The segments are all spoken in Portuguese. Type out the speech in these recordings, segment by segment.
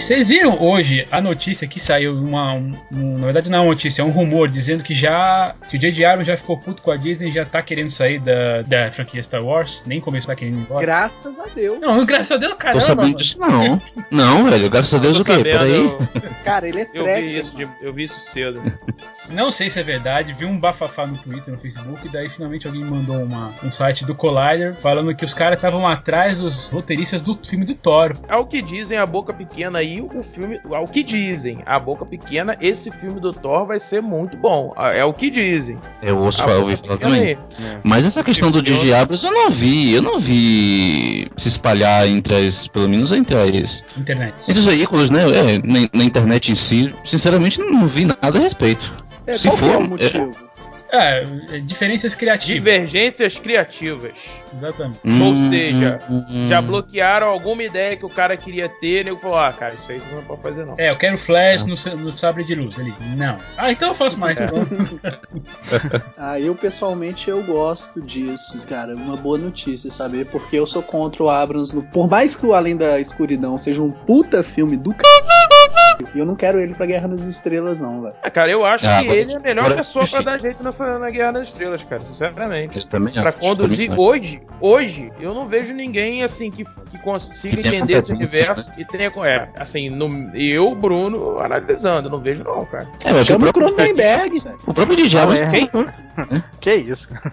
Vocês viram hoje a notícia que saiu, uma, um, na verdade não é uma notícia, é um rumor dizendo que já que o J.J. Abrams já ficou puto com a Disney e já tá querendo sair da, da franquia Star Wars, nem começou a querer ir embora. Graças a Deus. Não, graças a Deus, caramba. Tô sabendo disso não. Não, velho, graças a Deus o quê? sabendo, Peraí. Cara, ele é Eu tracker. vi, isso, de- eu vi isso cedo. Não sei se é verdade, vi um bafafá no Twitter, no Facebook, e daí finalmente alguém mandou uma, um site do Collider falando que os caras estavam atrás dos roteiristas do filme do Thor. Ao que dizem a boca pequena aí, o filme. Ao que dizem a boca pequena, esse filme do Thor vai ser muito bom. Ah, É o que dizem. Eu ouço A falar, boca ouvi falar também. aí. Mas essa questão do J.J. Abrams eu não vi, eu não vi se espalhar entre as, pelo menos entre as, Internet. entre os veículos, né? É, na, na internet em si, sinceramente não vi nada a respeito. É, Se qual é for, o motivo? É, é, diferenças criativas. Divergências criativas. Exatamente. Ou Hum, seja, hum, Já hum. bloquearam alguma ideia que o cara queria ter, e nego falou: ah, cara, isso aí você não pode fazer não. É, eu quero Flash no, sa- no sabre de luz. Eles, não. Ah, então eu faço mais. É. tá bom. Ah, eu pessoalmente eu gosto disso, cara. Uma boa notícia, saber Porque eu sou contra o Abrams. No... Por mais que o Além da Escuridão seja um puta filme do c... E eu não quero ele pra Guerra nas Estrelas, não, velho. Ah, cara, eu acho Ah, que mas ele é a melhor agora- pessoa pra dar jeito nessa, na Guerra das Estrelas, cara, sinceramente. Eu também Pra conduzir também hoje, hoje, eu não vejo ninguém assim que, que consiga entender esse universo e tenha. É, assim, no, eu, Bruno, analisando, não vejo não, cara. É, mas o Chama o próprio, Cronenberg, velho. o próprio. Abrams Ah, é. tem, Que isso, cara?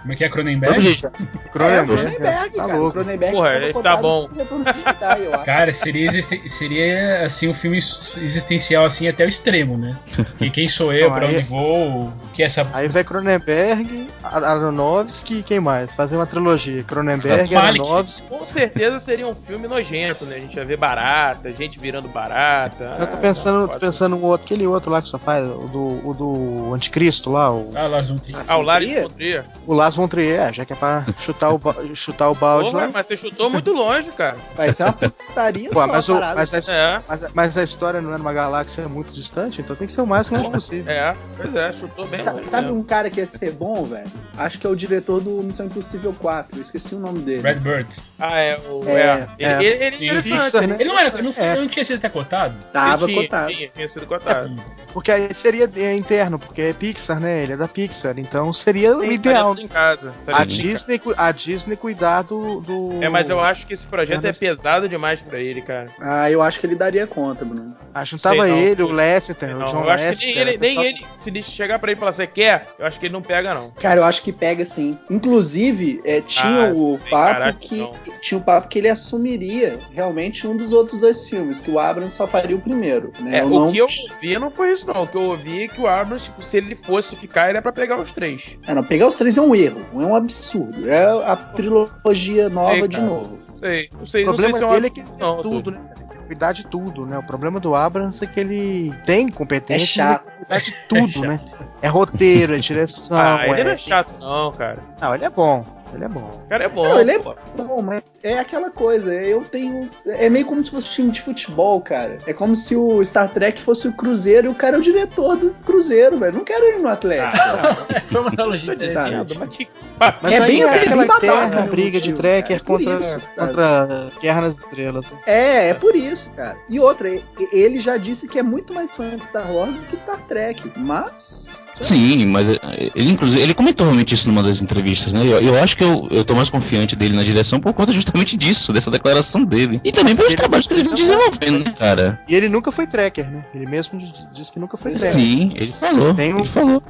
Como é que é o Cronenberg? J.J. É, o Cronenberg. Cronenberg, Tá cara. O louco. Cronenberg Porra, tá bom. acho. Cara, seria, seria assim um filme existencial assim até o extremo, né? E quem sou eu, Não, pra aí- onde vou, o que é essa Aí vai Cronenberg, Aronofsky e quem mais? Fazer uma trilogia. Cronenberg. Aronofsky. Com certeza seria um filme nojento, né? A gente ia ver barata, gente virando barata. Eu tô Ah, pensando, tô pode- pensando no outro, aquele outro lá que só faz, o do, o do Anticristo lá, o, Ah, Lars von Trier. Ah, o Lars von Trier. o Lars von Trier, já que é pra chutar o, ba- chutar o balde Porra, lá. mas você chutou muito longe, cara. Vai ser uma putaria Pô, só, mas, a o- mas, a, É, mas, mas a história não é numa galáxia muito distante, então tem que ser o mais longe possível. é, pois é, chutou bem Sa- longe. Sabe mesmo. um cara que ia ser bom, velho? Acho que é o diretor do Missão Impossível 4. Eu esqueci o nome dele. Redbird. Ah, é, o. É, É, ele, é. ele, ele é Sim, interessante. Pixar, ele- né? Ele não era, não, É. não tinha sido até cotado? Tava ele tinha, cotado. Tinha, tinha sido cotado. Porque aí seria é, interno, porque é Pixar, né? Ele é da Pixar, então seria o ideal. em casa. A. Disney, a Disney cuidar do, do- É, mas eu acho que esse projeto é Ernest- pesado demais pra ele, cara. Ah, eu acho que ele daria conta, Bruno. Acho que tava não. ele, o Lester, Não, o John eu acho que Lester. nem ele, nem ele, se ele chegar pra ele e falar, você quer? Eu acho que ele não pega, não. Cara, eu acho que pega sim. Inclusive, é, tinha Ah, o tem papo caráter, que. não. Tinha o papo que ele assumiria realmente um dos outros dois filmes, que o Abrams só faria o primeiro. Né? É, Eu o não- que eu ouvi não foi isso, não. O que eu ouvi é que o Abrams, tipo, se ele fosse ficar, ele é pra pegar os três. Ah, não, pegar os três é um erro, é um absurdo. É a trilogia nova Sei, de novo. Sei, não sei, O não sei problema se é um dele é que absurdo, tem não, tudo, né? Ele tem que cuidar de tudo, né? O problema do Abrams é que ele tem competência, É chato. ele cuidar de tudo, né? É roteiro, é direção, Ah, ele não é... é chato, não, cara. Não, ele é bom, ele é bom. O cara é bom. Não, ele é pô. bom, mas é aquela coisa, eu tenho. É meio como se fosse time de futebol, cara. É como se o Star Trek fosse o Cruzeiro e o cara é o diretor do Cruzeiro, velho. Não quero ele no Atlético. Ah, Foi uma analogia dizendo, mas É aí bem é assim, aquela bem babaca, briga de tracker. É contra, isso, contra Guerra nas Estrelas. É, é por isso, cara. E outra, ele já disse que é muito mais fã de Star Wars do que Star Trek. Mas. Sim, mas eh, ele inclusive ele comentou realmente isso numa das entrevistas, né? Eu, eu acho que eu, eu tô mais confiante dele na direção por conta justamente disso, dessa declaração dele. E também pelos Ele- trabalhos que ele vem desenvolvendo, né, cara? E ele nunca foi tracker, né? Ele mesmo disse que nunca foi tracker. Sim, ele falou. Tem um- Ele falou.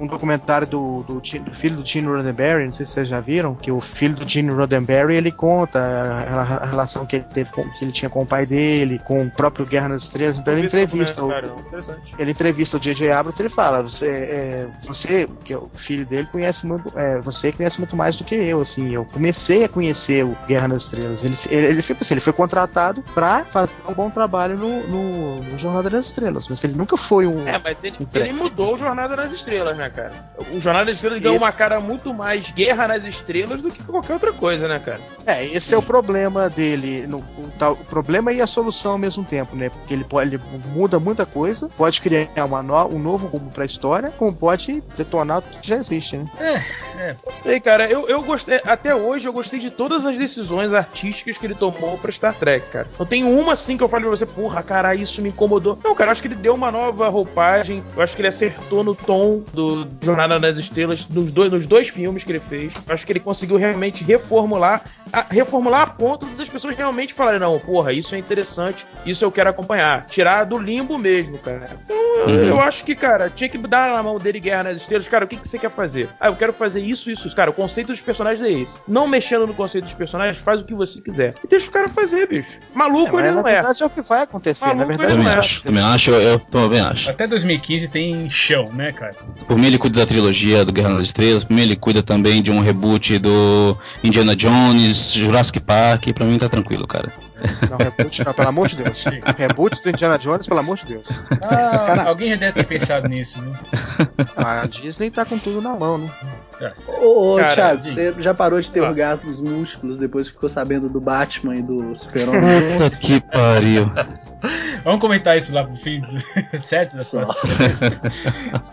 um documentário do, do, do filho do Gene Roddenberry, não sei se vocês já viram, que o filho do Gene Roddenberry ele conta a, a relação que ele teve com, que ele tinha com o pai dele, com o próprio Guerra nas Estrelas, então ele entrevista o, Cara, interessante. ele entrevista o J.J. Abrams ele fala, você, é, você, que é o filho dele, conhece muito, é, você conhece muito mais do que que eu, assim. Eu comecei a conhecer o Guerra nas Estrelas. Ele, ele, ele, foi, assim, ele foi contratado pra fazer um bom trabalho no, no, no Jornada das Estrelas, mas ele nunca foi um. É, mas ele, um ele mudou o Jornada nas Estrelas, né, cara? O Jornada das Estrelas deu uma cara muito mais Guerra nas Estrelas do que qualquer outra coisa, né, cara? É, esse Sim. é o problema dele. No, o, o, problema e a solução ao mesmo tempo, né? Porque ele, pode, ele muda muita coisa, pode criar uma no, um novo rumo pra história, como pode detonar tudo que já existe, né? É, é. Não sei, cara. Eu, eu gostei. Até hoje eu gostei de todas as decisões artísticas que ele tomou pra Star Trek, cara. Não tem uma assim que eu falei pra você, porra, cara, isso me incomodou. Não, cara, eu acho que ele deu uma nova roupagem. Eu acho que ele acertou no tom do Jornada nas Estrelas nos dois, nos dois filmes que ele fez. Eu acho que ele conseguiu realmente reformular, a, reformular a ponto das pessoas realmente falarem, não, porra, isso é interessante, isso eu quero acompanhar. Tirar do limbo mesmo, cara. Então, eu, uhum. eu acho que, cara, tinha que dar na mão dele Guerra nas Estrelas. Cara, o que, que você quer fazer? Ah, eu quero fazer isso, isso. Cara, o conceito dos personagens é esse. Não mexendo no conceito dos personagens, faz o que você quiser. E deixa o cara fazer, bicho. Maluco é, ele não é. Na verdade é o que vai acontecer. Maluco, na verdade, eu também acho. Também acho, eu, eu também acho. Até 2015 tem chão, né, cara? Por mim ele cuida da trilogia do Guerra nas Estrelas, por mim ele cuida também de um reboot do Indiana Jones, Jurassic Park, pra mim tá tranquilo, cara. Não, reboot não, pelo amor de Deus. reboot do Indiana Jones, pelo amor de Deus. Ah, alguém já deve ter pensado nisso, né? Ah, a Disney tá com tudo na mão, né? Ô, ô Cara, Thiago, você já parou de ter ah. orgasmos múltiplos depois que ficou sabendo do Batman e do Super-Homem? Puta que pariu. Vamos comentar isso lá pro fim, certo?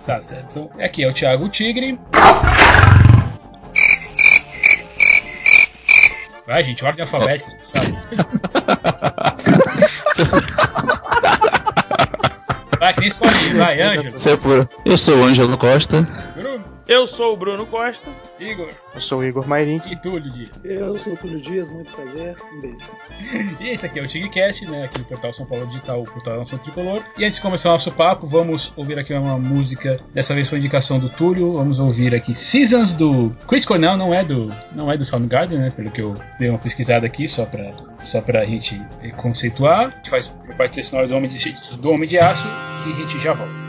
tá certo. Então, aqui é o Thiago Tigre. Vai, gente, ordem alfabética, você sabe. vai, que nem escolhe, vai, Ângelo. Eu sou o Ângelo Costa. Eu sou o Bruno Costa. Igor. Eu sou o Igor Mairink. E Túlio Dias. Eu sou o Túlio Dias, muito prazer. Um beijo. e esse aqui é o TigCast, né? Aqui no portal São Paulo Digital, o portal Nação Tricolor. E antes de começar o nosso papo, vamos ouvir aqui uma música. Dessa vez foi indicação do Túlio. Vamos ouvir aqui Seasons do Chris Cornell, não é do, não é do Soundgarden, né? Pelo que eu dei uma pesquisada aqui, só pra, só pra gente conceituar. A gente faz parte desse sonora do Homem de, do Homem de Aço e a gente já volta.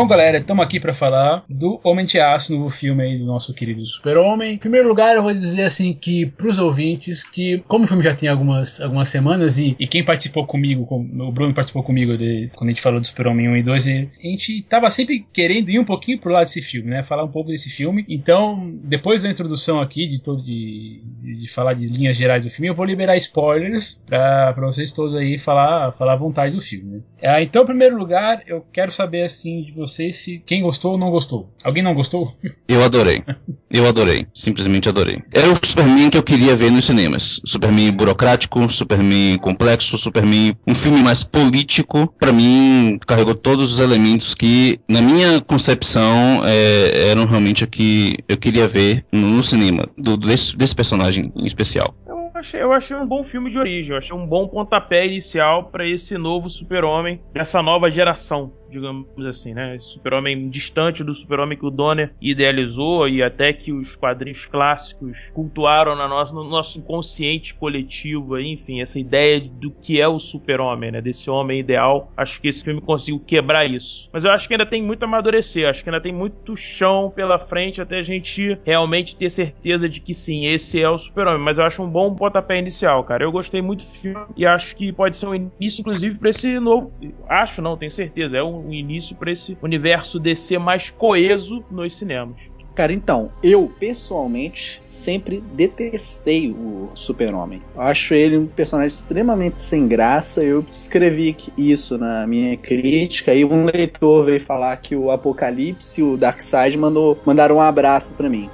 Bom, galera, estamos aqui para falar do Homem de Aço, no filme aí do nosso querido Super-Homem. Em primeiro lugar, eu vou dizer assim que pros ouvintes que, como o filme já tem algumas, algumas semanas e, e quem participou comigo, o Bruno participou comigo de, quando a gente falou do Super-Homem 1 e 2, e a gente tava sempre querendo ir um pouquinho pro lado desse filme, né? Falar um pouco desse filme. Então, depois da introdução aqui, de todo de, de, falar de linhas gerais do filme, eu vou liberar spoilers para vocês todos aí falar, falar à vontade do filme. Né? Ah, então, em primeiro lugar, eu quero saber assim de vocês se quem gostou ou não gostou. Alguém não gostou? Eu adorei. Eu adorei. Simplesmente adorei. Era o Superman que eu queria ver nos cinemas. Superman burocrático, Superman complexo, Superman um filme mais político. Para mim, carregou todos os elementos que, na minha concepção, é, eram realmente o que eu queria ver no, no cinema, do, desse, desse personagem em especial achei, eu achei um bom filme de origem, eu achei um bom pontapé inicial para esse novo super-homem, dessa nova geração digamos assim, né? Super-Homem distante do Super-Homem que o Donner idealizou e até que os quadrinhos clássicos cultuaram na nossa, no nosso inconsciente coletivo, enfim, essa ideia do que é o Super-Homem, né? Desse homem ideal. Acho que esse filme conseguiu quebrar isso. Mas eu acho que ainda tem muito a amadurecer, acho que ainda tem muito chão pela frente até a gente realmente ter certeza de que sim, esse é o Super-Homem. Mas eu acho um bom pontapé inicial, cara. Eu gostei muito do filme e acho que pode ser um início, inclusive, para esse novo. Acho, não, tenho certeza. É um um início para esse universo DC mais coeso nos cinemas. Cara, então, eu pessoalmente sempre detestei o Super-Homem. Acho ele um personagem extremamente sem graça. Eu escrevi isso na minha crítica e um leitor veio falar que o Apocalipse e o Darkseid mandou, mandaram um abraço para mim.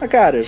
Mas, cara,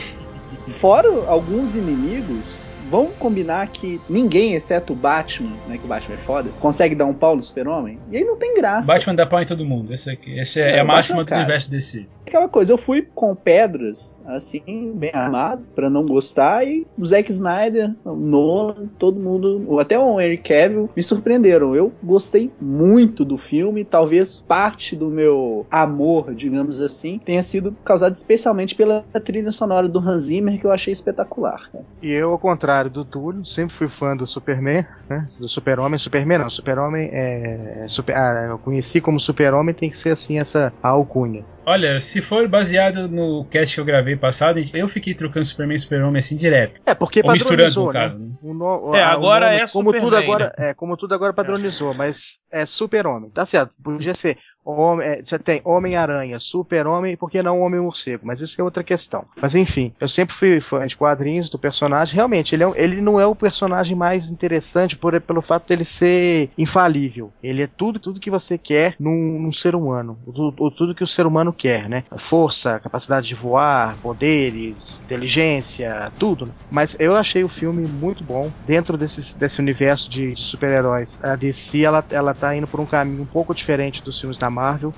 fora alguns inimigos, vamos combinar que ninguém, exceto o Batman, né, que o Batman é foda, consegue dar um pau no super-homem. E aí não tem graça. Batman dá pau em todo mundo. Essa, aqui, essa é, é a máxima Batman, do universo DC. Aquela coisa, eu fui com pedras, assim, bem armado, para não gostar, e o Zack Snyder, o Nolan, todo mundo, até o Henry Cavill, me surpreenderam. Eu gostei muito do filme, talvez parte do meu amor, digamos assim, tenha sido causado especialmente pela trilha sonora do Hans Zimmer, que eu achei espetacular. E eu, ao contrário, contrário do Túlio, sempre fui fã do Superman, né? Do Super-Homem. Superman não, Super-Homem é. Super, ah, eu conheci como Super-Homem, tem que ser assim essa alcunha. Olha, se for baseado no cast que eu gravei passado, eu fiquei trocando Superman e Super-Homem assim direto. É, porque Ou padronizou, no né? caso. né? O no- É, a- o agora nome- é como tudo Superman, agora É, como tudo agora padronizou, mas é super-homem. Tá certo, podia ser homem, é, você tem Homem-Aranha, Super-Homem, por que não Homem-Morcego? Mas isso é outra questão. Mas enfim, eu sempre fui fã de quadrinhos do personagem. Realmente, ele, é, ele não é o personagem mais interessante por, pelo fato dele ser infalível. Ele é tudo, tudo que você quer num, num ser humano. O, o- tudo que o ser humano quer, né? Força, capacidade de voar, poderes, inteligência, tudo. né? Mas eu achei o filme muito bom dentro desse, desse universo de, de super-heróis. A DC ela, ela tá indo por um caminho um pouco diferente dos filmes da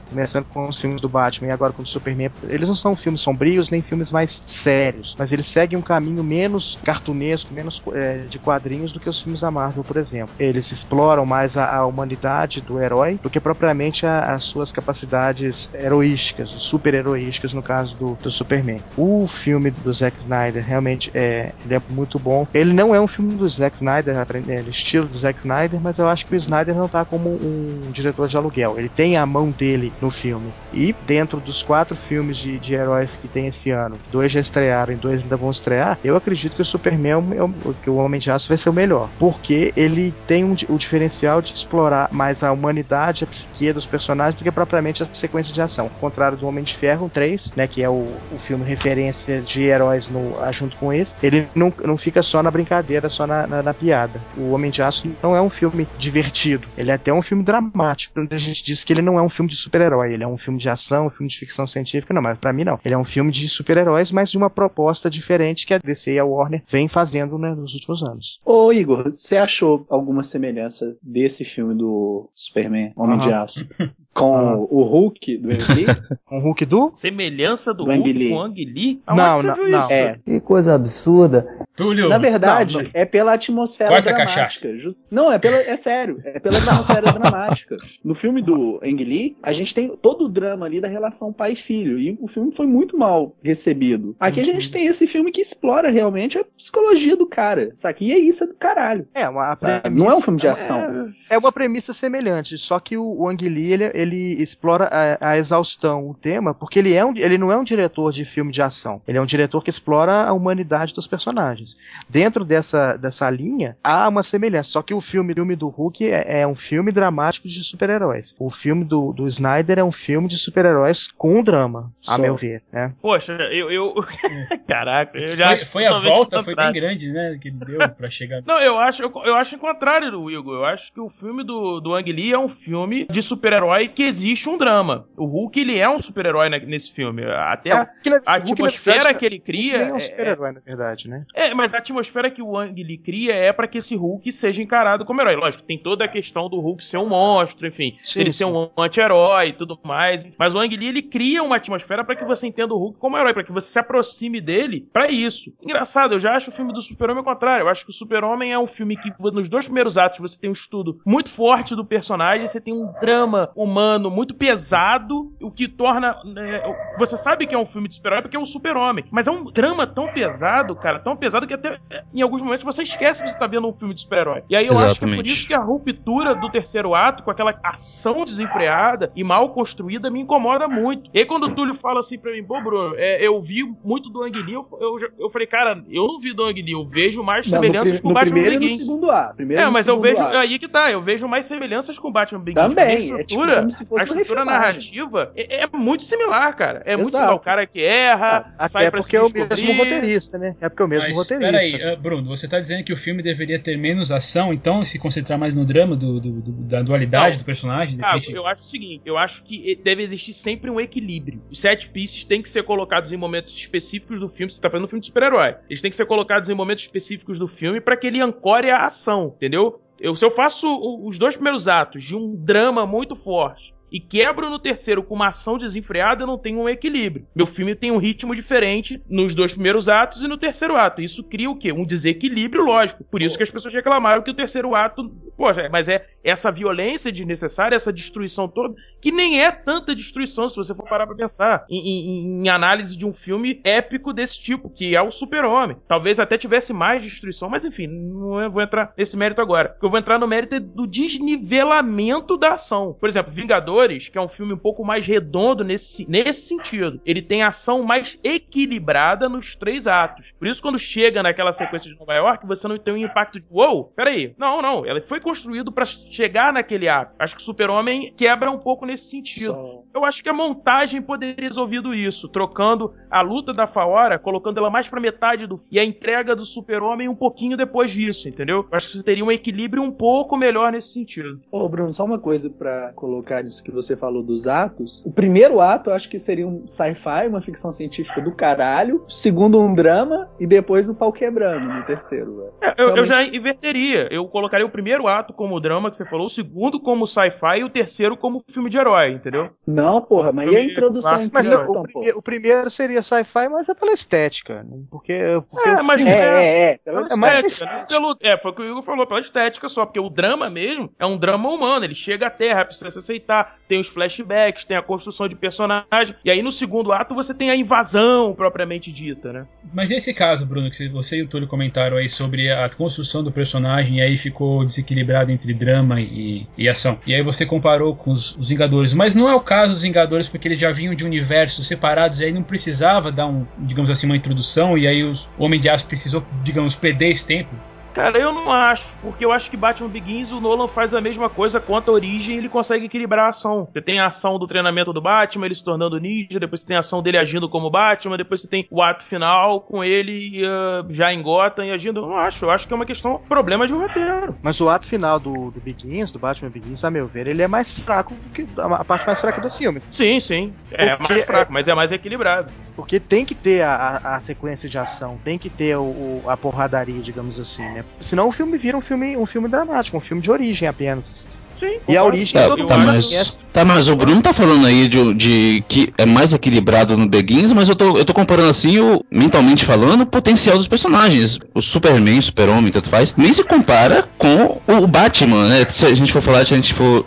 começando com os filmes do Batman e agora com o Superman. Eles não são filmes sombrios nem filmes mais sérios, mas eles seguem um caminho menos cartunesco, menos é, de quadrinhos do que os filmes da Marvel, por exemplo. Eles exploram mais a, a humanidade do herói do que propriamente a- as suas capacidades heroísticas, super-heroísticas no caso do, do Superman. O filme do Zack Snyder realmente é, ele é muito bom. Ele não é um filme do Zack Snyder, é, estilo do Zack Snyder, mas eu acho que o Snyder não tá como um diretor de aluguel. Ele tem a mão dele no filme. E dentro dos quatro filmes de, de heróis que tem esse ano, dois já estrearam e dois ainda vão estrear, eu acredito que o Superman, é o- que o Homem de Aço vai ser o melhor. Porque ele tem um o diferencial de explorar mais a humanidade, a psique dos personagens, do que propriamente a sequência de ação. Ao contrário do Homem de Ferro 3, né, que é o, o filme referência de heróis no, ah, junto com esse, ele não, não fica só na brincadeira, só na, na, na piada. O Homem de Aço não é um filme divertido, ele é até um filme dramático. Onde a gente diz que ele não é um filme de super-herói, ele é um filme de ação, um filme de ficção científica, não, mas pra mim não. Ele é um filme de super-heróis, mas de uma proposta diferente que a DC e a Warner vem fazendo né, nos últimos anos. Ô Igor, você achou alguma semelhança desse filme do Superman, Homem de Aham. Aço, com Aham. o Hulk do Ang Lee? Um Hulk do? Semelhança do Do Hulk Lee. com o Ang Lee? Não, não, você viu não. isso? É. Que coisa absurda. Túlio, Na verdade, Não, não. é pela atmosfera Quarta dramática. cachaça. Jus- Não, é pela, é sério, é pela atmosfera dramática. No filme do Ang Lee, a gente tem todo o drama ali da relação pai e filho, e o filme foi muito mal recebido. Aqui a Uhum. gente tem esse filme que explora realmente a psicologia do cara, saca? E é isso, é do caralho. É, uma premissa- Não é um filme de ação. É uma premissa semelhante, só que o, o Ang Lee, ele, ele explora a, a exaustão o tema, porque ele, é um, ele não é um diretor de filme de ação, ele é um diretor que explora a humanidade dos personagens. Dentro dessa, dessa linha, há uma semelhança, só que o filme, filme do Hulk é, é um filme dramático de super-heróis. O filme do, do Snyder é um filme de super-heróis com drama, a Só. meu ver, né? Poxa, eu. eu... Caraca, eu já foi, acho foi a volta, foi bem grande, né? Que ele deu pra chegar. Não, eu acho, eu, eu acho o contrário do Igor. Eu acho que o filme do, do Ang Lee é um filme de super-herói que existe um drama. O Hulk, ele é um super-herói né, nesse filme. Até a, que, na- a Hulk, na atmosfera verdade, que ele cria. nem é um é- super-herói, na verdade, né? É, mas a atmosfera que o Ang Lee cria é pra que esse Hulk seja encarado como herói. Lógico, tem toda a questão do Hulk ser um monstro, enfim, Sim, ele sim. ser um anti-herói e tudo mais. Mas o Ang Lee, ele cria uma atmosfera pra que você entenda o Hulk como herói, pra que você se aproxime dele pra isso. Engraçado, eu já acho o filme do Super-Homem ao contrário. Eu acho que o Super-Homem é um filme que, nos dois primeiros atos, você tem um estudo muito forte do personagem, você tem um drama humano muito pesado, o que torna. é, você sabe que é um filme de super-herói porque é um super-homem. Mas é um drama tão pesado, cara, tão pesado que até é, em alguns momentos você esquece que você tá vendo um filme de super-herói. E aí eu acho que é por Exatamente. isso que a ruptura do terceiro ato, com aquela ação desenfreada e mal construída, me incomoda muito. E aí quando o Túlio fala assim pra mim, pô, Bruno, é, eu vi muito do Ang Lee, eu, eu, eu falei, cara, eu não vi do Ang Lee, eu vejo mais Não, semelhanças com no Batman primeiro e no Begins. segundo A. Primeiro e É, mas eu vejo. A. Aí que tá, eu vejo mais semelhanças com Batman Begins. Também, é tipo estrutura, como se fosse a uma estrutura narrativa é, é muito similar, cara. É muito Exato. similar. O cara que erra, sai Até pra porque se é o mesmo roteirista, né? É porque é o mesmo Mas, roteirista. peraí, ah, Bruno, você tá dizendo que o filme deveria ter menos ação, então se concentrar mais no drama do, do- do- da dualidade Não. do personagem? de Ah, repente- eu acho o seguinte, eu acho que deve existir sempre um equilíbrio. Os set pieces têm que ser colocados em momentos específicos do filme. Você tá fazendo um filme de super-herói. Eles têm que ser colocados em momentos específicos do filme pra que ele ancore a ação, entendeu? Eu, se eu faço os dois primeiros atos de um drama muito forte e quebro no terceiro com uma ação desenfreada, eu não tenho um equilíbrio. Meu filme tem um ritmo diferente nos dois primeiros atos e no terceiro ato. Isso cria o quê? Um desequilíbrio, lógico. Por isso que as pessoas reclamaram que o terceiro ato poxa, mas é essa violência desnecessária, essa destruição toda, que nem é tanta destruição se você for parar pra pensar em, em, em análise de um filme épico desse tipo, que é o Super-Homem. Talvez até tivesse mais destruição, mas enfim, não é, vou entrar nesse mérito agora. Porque eu vou entrar no mérito do desnivelamento da ação. Por exemplo, Vingadores, que é um filme um pouco mais redondo nesse, nesse sentido. Ele tem ação mais equilibrada nos três atos. Por isso, quando chega naquela sequência de Nova York, você não tem um impacto de, wow, peraí. Não, não, ele foi construído para chegar naquele ato. Acho que Super-Homem quebra um pouco nesse sentido. Só... Eu acho que a montagem poderia ter resolvido isso, trocando a luta da Faora, colocando ela mais pra metade do. e a entrega do Super-Homem um pouquinho depois disso, entendeu? Eu acho que você teria um equilíbrio um pouco melhor nesse sentido. Ô, Bruno, só uma coisa para colocar nisso que você falou dos atos. O primeiro ato eu acho que seria um sci-fi, uma ficção científica do caralho. O segundo, um drama. E depois o pau quebrando no terceiro, velho. É, eu, eu, já inverteria. Eu colocaria o primeiro ato como drama que você falou, o segundo como sci-fi e o terceiro como filme de herói, entendeu? Não, porra, mas e a introdução clássico, Mas então, o, o, o, primeiro seria sci-fi, mas é pela estética. Porque. porque é, mas é, é, é, é, é mais estética. Pelo, é, foi o que o Igor falou, pela estética só, porque o drama mesmo é um drama humano. Ele chega à Terra, precisa se aceitar, tem os flashbacks, tem a construção de personagem, e aí no segundo ato você tem a invasão propriamente dita, né? Mas esse caso, Bruno, que você e o Túlio comentaram aí sobre a construção do personagem, e aí ficou desequilibrado entre drama e, e ação. E aí você comparou com os, os Vingadores, mas não é o caso dos Vingadores porque eles já vinham de universos separados e aí não precisava dar um, digamos assim, uma introdução e aí o Homem de Aço precisou, digamos, perder esse tempo Cara, eu não acho, porque eu acho que Batman Begins o Nolan faz a mesma coisa quanto a origem, ele consegue equilibrar a ação. Você tem a ação do treinamento do Batman, ele se tornando ninja, depois você tem a ação dele agindo como Batman, depois você tem o ato final com ele uh, já em Gotham e agindo. Eu não acho, eu acho que é uma questão, problema de roteiro. Mas o ato final do, do Begins, do Batman Begins, a meu ver, ele é mais fraco do que a parte mais fraca do filme. Sim, sim. É porque mais fraco, é... mas é mais equilibrado. Porque tem que ter a, a, a sequência de ação, tem que ter o, o, a porradaria, digamos assim, né? Senão o filme vira um filme, um filme dramático, um filme de origem apenas. Sim, e a origem tá, todo tá, mas, tá, mas o Bruno tá falando aí de, de, que é mais equilibrado no Begins, mas eu tô, eu tô comparando assim, o, mentalmente falando, o potencial dos personagens. O Superman, Super-Homem, tanto faz, nem se compara com o Batman, né? Se a gente for falar, se a gente for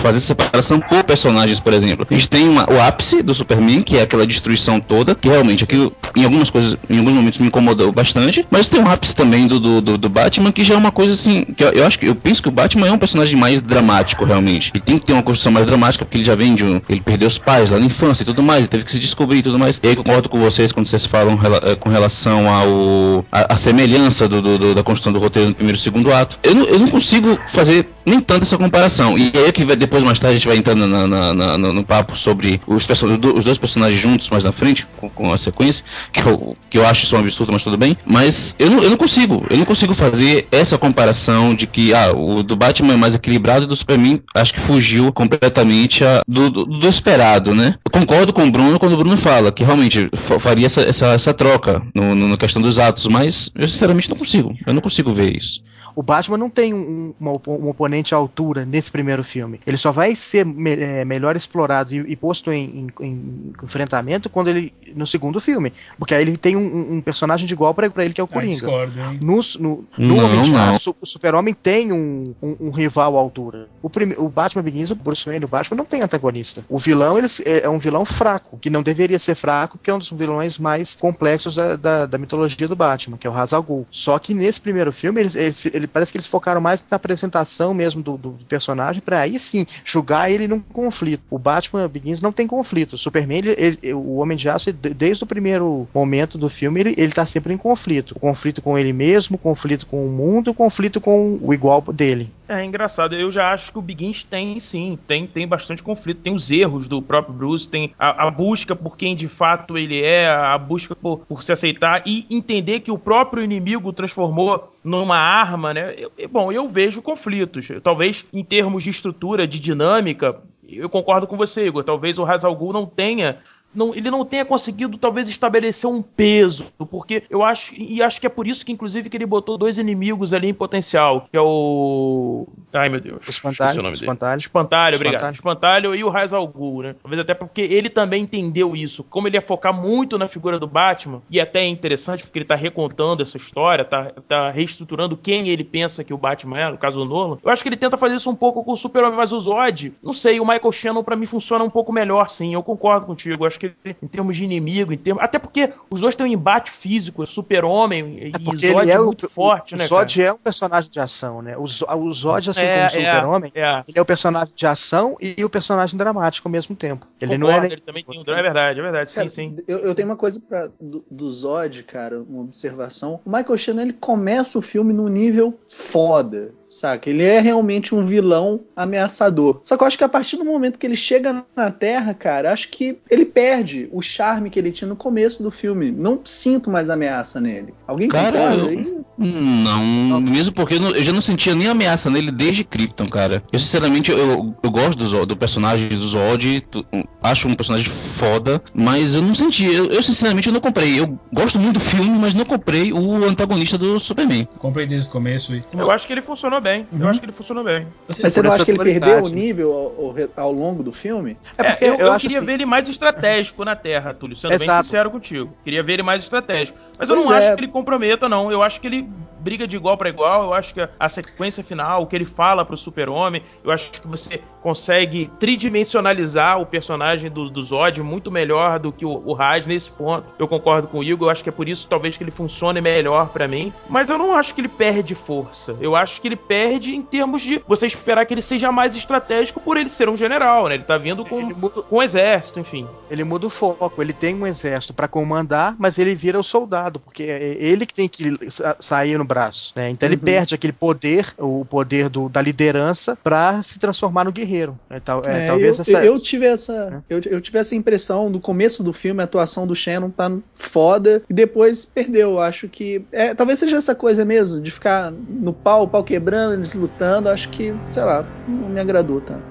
fazer separação por personagens, por exemplo. A gente tem uma, o ápice do Superman, que é aquela destruição toda, que realmente aquilo, em algumas coisas, em alguns momentos me incomodou bastante, mas tem o ápice também do, do, do, do Batman, que já é uma coisa assim, que eu, eu acho que, eu penso que o Batman é um personagem mais dramático dramático, realmente. E tem que ter uma construção mais dramática, porque ele já vem de um. Ele perdeu os pais lá na infância e tudo mais, ele teve que se descobrir e tudo mais. E aí concordo com vocês quando vocês falam eh, com relação ao. a, a semelhança do, do, do, da construção do roteiro no primeiro e segundo ato. Eu não, eu não consigo fazer nem tanto essa comparação. E aí que vai, depois, mais tarde, a gente vai entrando na, na, na, no papo sobre os, os dois personagens juntos mais na frente, com, com a sequência, que eu, que eu acho isso um absurdo, mas tudo bem. Mas eu não, eu não consigo, eu não consigo fazer essa comparação de que ah, o do Batman é mais equilibrado do Superman acho que fugiu completamente a, do, do, do, esperado, né? Eu concordo com o Bruno quando o Bruno fala que realmente faria essa, essa, essa troca no, no, na questão dos atos, mas eu sinceramente não consigo. Eu não consigo ver isso. O Batman não tem um, uma, um oponente à altura nesse primeiro filme. Ele só vai ser me, é, melhor explorado e, e posto em, em, em, enfrentamento quando ele no segundo filme, porque aí ele tem um, um personagem de igual para ele que é o ah, Coringa. Discordo, no, no, no não, Homem de Aço, o Super-Homem tem um, um, rival à altura. O, prime, o Batman Begins, o Bruce Wayne, o Batman não tem antagonista. O vilão ele, é, é um vilão fraco, que não deveria ser fraco, porque é um dos vilões mais complexos da, da, da mitologia do Batman, que é o Ra's al Ghul. Só que nesse primeiro filme eles, eles, ele parece que eles focaram mais na apresentação mesmo do, do personagem, para aí sim julgar ele num conflito. O Batman Begins não tem conflito. O Superman, ele, ele, o Homem de Aço, desde o primeiro momento do filme, ele, ele tá sempre em conflito. O conflito com ele mesmo, conflito com o mundo, conflito com o igual dele. É engraçado, eu já acho que o Begins tem sim, tem, tem bastante conflito, tem os erros do próprio Bruce, tem a, a busca por quem de fato ele é, a busca por, por, se aceitar e entender que o próprio inimigo transformou numa arma, né? Eu, bom, eu vejo conflitos. Talvez em termos de estrutura, de dinâmica, eu concordo com você, Igor. Talvez o Hazal Ghul não tenha não, ele não tenha conseguido talvez estabelecer um peso, porque eu acho e acho que é por isso que inclusive que ele botou dois inimigos ali em potencial, que é o Ai, meu Deus. O esqueci o espantalho. espantalho. Espantalho, obrigado. Espantalho. Espantalho e o Raiz al Ghul, né? Talvez até porque ele também entendeu isso. Como ele ia focar muito na figura do Batman, e até é interessante porque ele tá recontando essa história, tá, tá reestruturando quem ele pensa que o Batman é, no caso o Nolan. Eu acho que ele tenta fazer isso um pouco com o Super-Homem, mas o Zod, não sei, o Michael Shannon pra mim funciona um pouco melhor, sim. Eu concordo contigo. Eu acho que ele, em termos de inimigo, em termos... até porque os dois têm um embate físico, Super-Homem e É porque Zod ele é muito o, forte, o né, Zod é um personagem de ação, né? O, Zo- o Zod, assim É, como o é, Super-Homem, é. ele é o personagem de ação e o personagem dramático ao mesmo tempo. Ele não é. ele também tem um... É verdade, é verdade, sim, Cara, sim. Eu, eu tenho uma coisa pra, do, do Zod, cara, uma observação. O Michael Shannon ele começa o filme num nível foda, saca? Ele é realmente um vilão ameaçador. Só que eu acho que a partir do momento que ele chega na Terra, cara, acho que ele perde o charme que ele tinha no começo do filme. Não sinto mais ameaça nele. Alguém Cara, concorda? eu- aí? Não, mesmo porque eu, não- eu já não sentia nem ameaça nele desde Krypton, cara. Eu, sinceramente, eu, eu gosto do, Zod- do personagem do Zod, tu- acho um personagem foda, mas eu não senti, eu, eu, sinceramente eu não comprei. Eu gosto muito do filme, mas não comprei o antagonista do Superman. Comprei desde o começo e. Eu acho que ele funcionou bem. Eu Uhum. acho que ele funcionou bem. Você, Mas você não acha que ele perdeu o né? nível ao, ao longo do filme? É porque É, eu, eu acho queria assim, ver ele mais estratégico na Terra, Túlio, sendo bem Exato. sincero contigo. Queria ver ele mais estratégico. Mas eu Pois não é. acho que ele comprometa, não. Eu acho que ele briga de igual para igual. Eu acho que a, sequência final, o que ele fala pro Super-Homem, eu acho que você consegue tridimensionalizar o personagem do, do Zod muito melhor do que o, o Raj nesse ponto. Eu concordo com o Igor, eu acho que é por isso talvez que ele funcione melhor pra mim. Mas eu não acho que ele perde força. Eu acho que ele perde em termos de você esperar que ele seja mais estratégico por ele ser um general, né? Ele tá vindo com, muda, com um exército, enfim. ele muda o foco. Ele tem um exército pra comandar, mas ele vira o soldado, porque é ele que tem que sa- sair no braço. né? Então ele Uhum. perde aquele poder, o poder do- da liderança, pra se transformar no guerreiro. né? Tal- é, É, talvez eu, essa. eu tive essa eu, eu tive essa impressão no começo do filme a atuação do Shannon tá foda e depois perdeu Eu acho que é, talvez seja essa coisa mesmo de ficar no pau o pau quebrando eles lutando acho que sei lá não me agradou tanto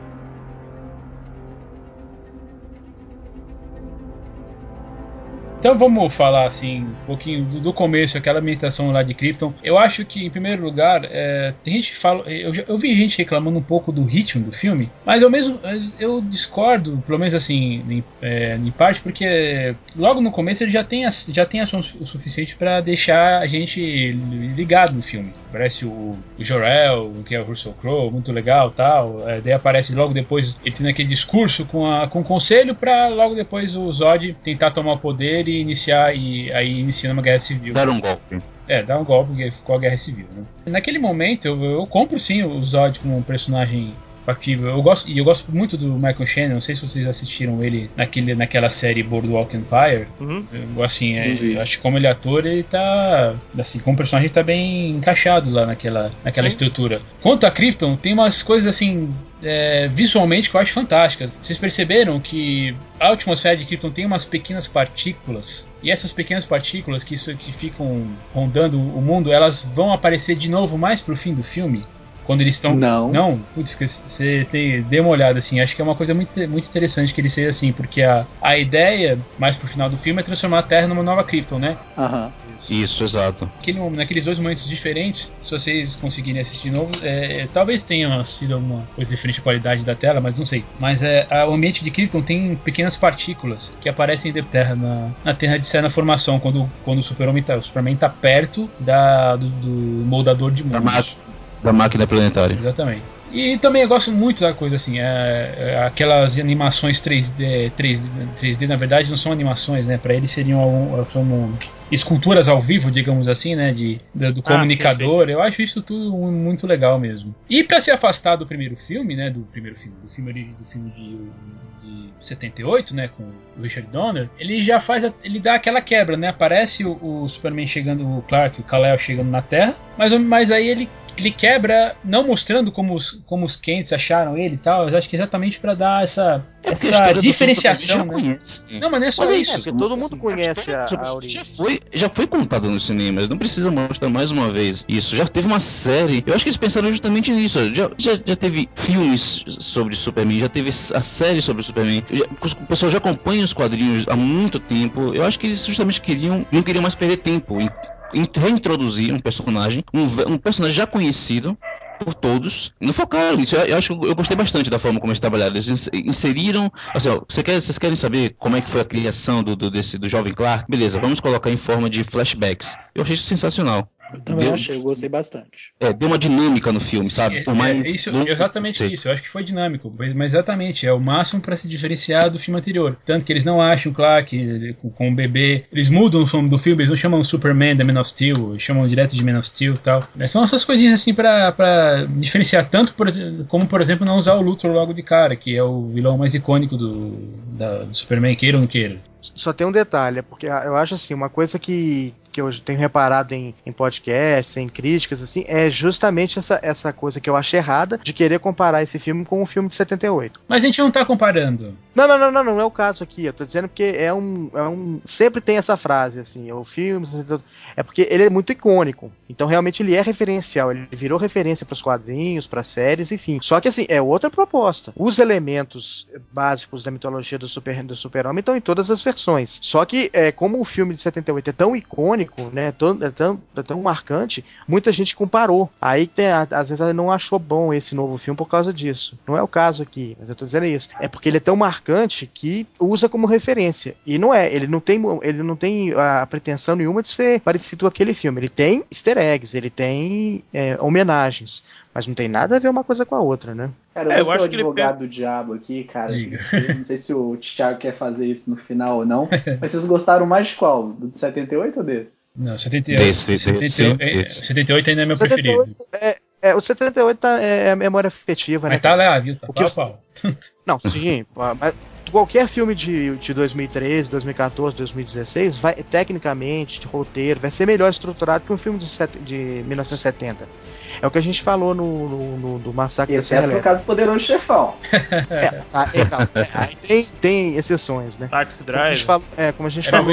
Então vamos falar assim um pouquinho do, do começo, aquela ambientação lá de Krypton. Eu acho que, em primeiro lugar, é, tem gente que fala. Eu, eu vi gente reclamando um pouco do ritmo do filme, mas eu mesmo eu discordo, pelo menos assim, em, é, em parte, porque logo no começo ele já tem, as- já tem ação o suficiente para deixar a gente ligado no filme. Aparece o, o Jor-El, que é o Russell Crowe, muito legal tal. É, daí aparece logo depois ele tendo aquele discurso com, a, com o conselho para logo depois o Zod tentar tomar o poder e iniciar e aí iniciando uma guerra civil. Dar um golpe. É, dar um golpe ficou a guerra civil. Né? Naquele momento eu, eu compro sim o Zod como um personagem Eu gosto e eu gosto muito do Michael Shannon. Não sei se vocês assistiram ele naquele, naquela série Boardwalk Empire. Uhum. Eu, assim, é, eu acho que como ele é ator, ele tá. Assim, como personagem, ele tá bem encaixado lá naquela, naquela Sim. estrutura. Quanto a Krypton, tem umas coisas assim. é, visualmente que eu acho fantásticas. Vocês perceberam que a atmosfera de Krypton tem umas pequenas partículas e essas pequenas partículas que, isso, que ficam rondando o mundo, elas vão aparecer de novo mais pro fim do filme. Quando eles estão. Não. Não, putz, você tem, dê uma olhada assim. Acho que é uma coisa muito, muito interessante que ele seja assim, porque a, a ideia, mais pro final do filme, é transformar a Terra numa nova Krypton, né? Aham. Isso, exato. Aquele, naqueles dois momentos diferentes, se vocês conseguirem assistir de novo, é, talvez tenha sido alguma coisa diferente a qualidade da tela, mas não sei. Mas é, a- o ambiente de Krypton tem pequenas partículas que aparecem de terra na, na Terra de Sé na formação, quando, quando o Super-Homem tá, o Superman tá perto da, do, do moldador de mundos. Da máquina planetária. Exatamente. E também eu gosto muito da coisa assim, é, é, aquelas animações 3D, 3D, 3D, na verdade não são animações, né? Para eles seriam são um, esculturas ao vivo, digamos assim, né? De, do, do Ah, comunicador. sim, sim, Eu acho isso tudo muito legal mesmo. E para se afastar do primeiro filme, né? Do primeiro filme, do filme, do filme de, de 78, né? Com o Richard Donner, ele já faz, a- ele dá aquela quebra, né? Aparece o, o Superman chegando, o Clark, o Kal-El chegando na Terra, mas, mas aí ele ele quebra, não mostrando como os, como os Kents acharam ele e tal, eu acho que é exatamente pra dar essa, É essa diferenciação, né? Conhece. Não, mas não é só Mas é isso. porque todo mundo conhece a- a origem. Já foi, já foi contado nos cinemas, não precisa mostrar mais uma vez isso. Já teve uma série. Eu acho que eles pensaram justamente nisso. Já, já, já teve filmes sobre Superman, já teve a série sobre Superman. Já- o pessoal já acompanha os quadrinhos há muito tempo. Eu acho que eles justamente queriam, não queriam mais perder tempo em, em reintroduzir um personagem, um, um personagem já conhecido. por todos. Não focaram nisso. Eu, acho eu gostei bastante da forma como eles trabalharam. Eles inseriram. Assim, ó, você quer, vocês querem saber como é que foi a criação do, do, desse, do jovem Clark? Beleza, vamos colocar em forma de flashbacks. Eu achei isso sensacional. Eu também deu, achei, eu gostei bastante. É, deu uma dinâmica no filme, sabe? Por mais é, isso, exatamente isso, eu acho que foi dinâmico, mas exatamente, é o máximo para se diferenciar do filme anterior. Tanto que eles não acham Clark com o bebê, eles mudam o nome do filme, eles não chamam Superman da Man of Steel, chamam direto de Man of Steel e tal. São essas coisinhas assim para diferenciar, tanto por, como por exemplo não usar o Luthor logo de cara, que é o vilão mais icônico do, da, do Superman, queira ou não queira. Só tem um detalhe, porque eu acho assim, uma coisa que, que eu tenho reparado em, em podcasts, em críticas, assim, é justamente essa, essa coisa que eu acho errada de querer comparar esse filme com o um filme de 78. Mas a gente não tá comparando. Não, não, não, não, não é o caso aqui. Eu tô dizendo que é um. É um sempre tem essa frase, assim, é o filme. É porque ele é muito icônico. Então, realmente, ele é referencial. Ele virou referência para os quadrinhos, para séries, enfim. Só que, assim, é outra proposta. Os elementos básicos da mitologia do super-homem do super estão em todas as versões. Só que, é, como o filme de 78 é tão icônico, né, tão, é tão, é tão marcante, muita gente comparou. Aí, tem, às vezes, não achou bom esse novo filme por causa disso. Não é o caso aqui, mas eu tô dizendo isso. É porque ele é tão marcante que usa como referência. E não é, ele não tem, ele não tem a pretensão nenhuma de ser parecido com aquele filme. Ele tem easter eggs, ele tem é, homenagens. Mas não tem nada a ver uma coisa com a outra, né? Cara, eu, é, eu sou advogado ele... do diabo aqui, cara. Não sei, não sei, se o Thiago quer fazer isso no final ou não. mas vocês gostaram mais de qual? Do de 78 ou desse? Não, 78. Desse, 78, desse, 78 ainda é meu 78 preferido. É, é, o 78 tá, é, é memória afetiva, né? Mas tá lá, viu? Tá o que pau, Não, sim, mas qualquer filme de, de 2013, 2014, 2016, vai, tecnicamente, de roteiro, vai ser melhor estruturado que um filme de, set, de 1970. É o que a gente falou no, no, no do Massacre Exceto da Serra no caso do Poderoso Chefão. É, então, é, tem, tem exceções, né? Taxi Drive. Como a gente falou, é, como a gente falou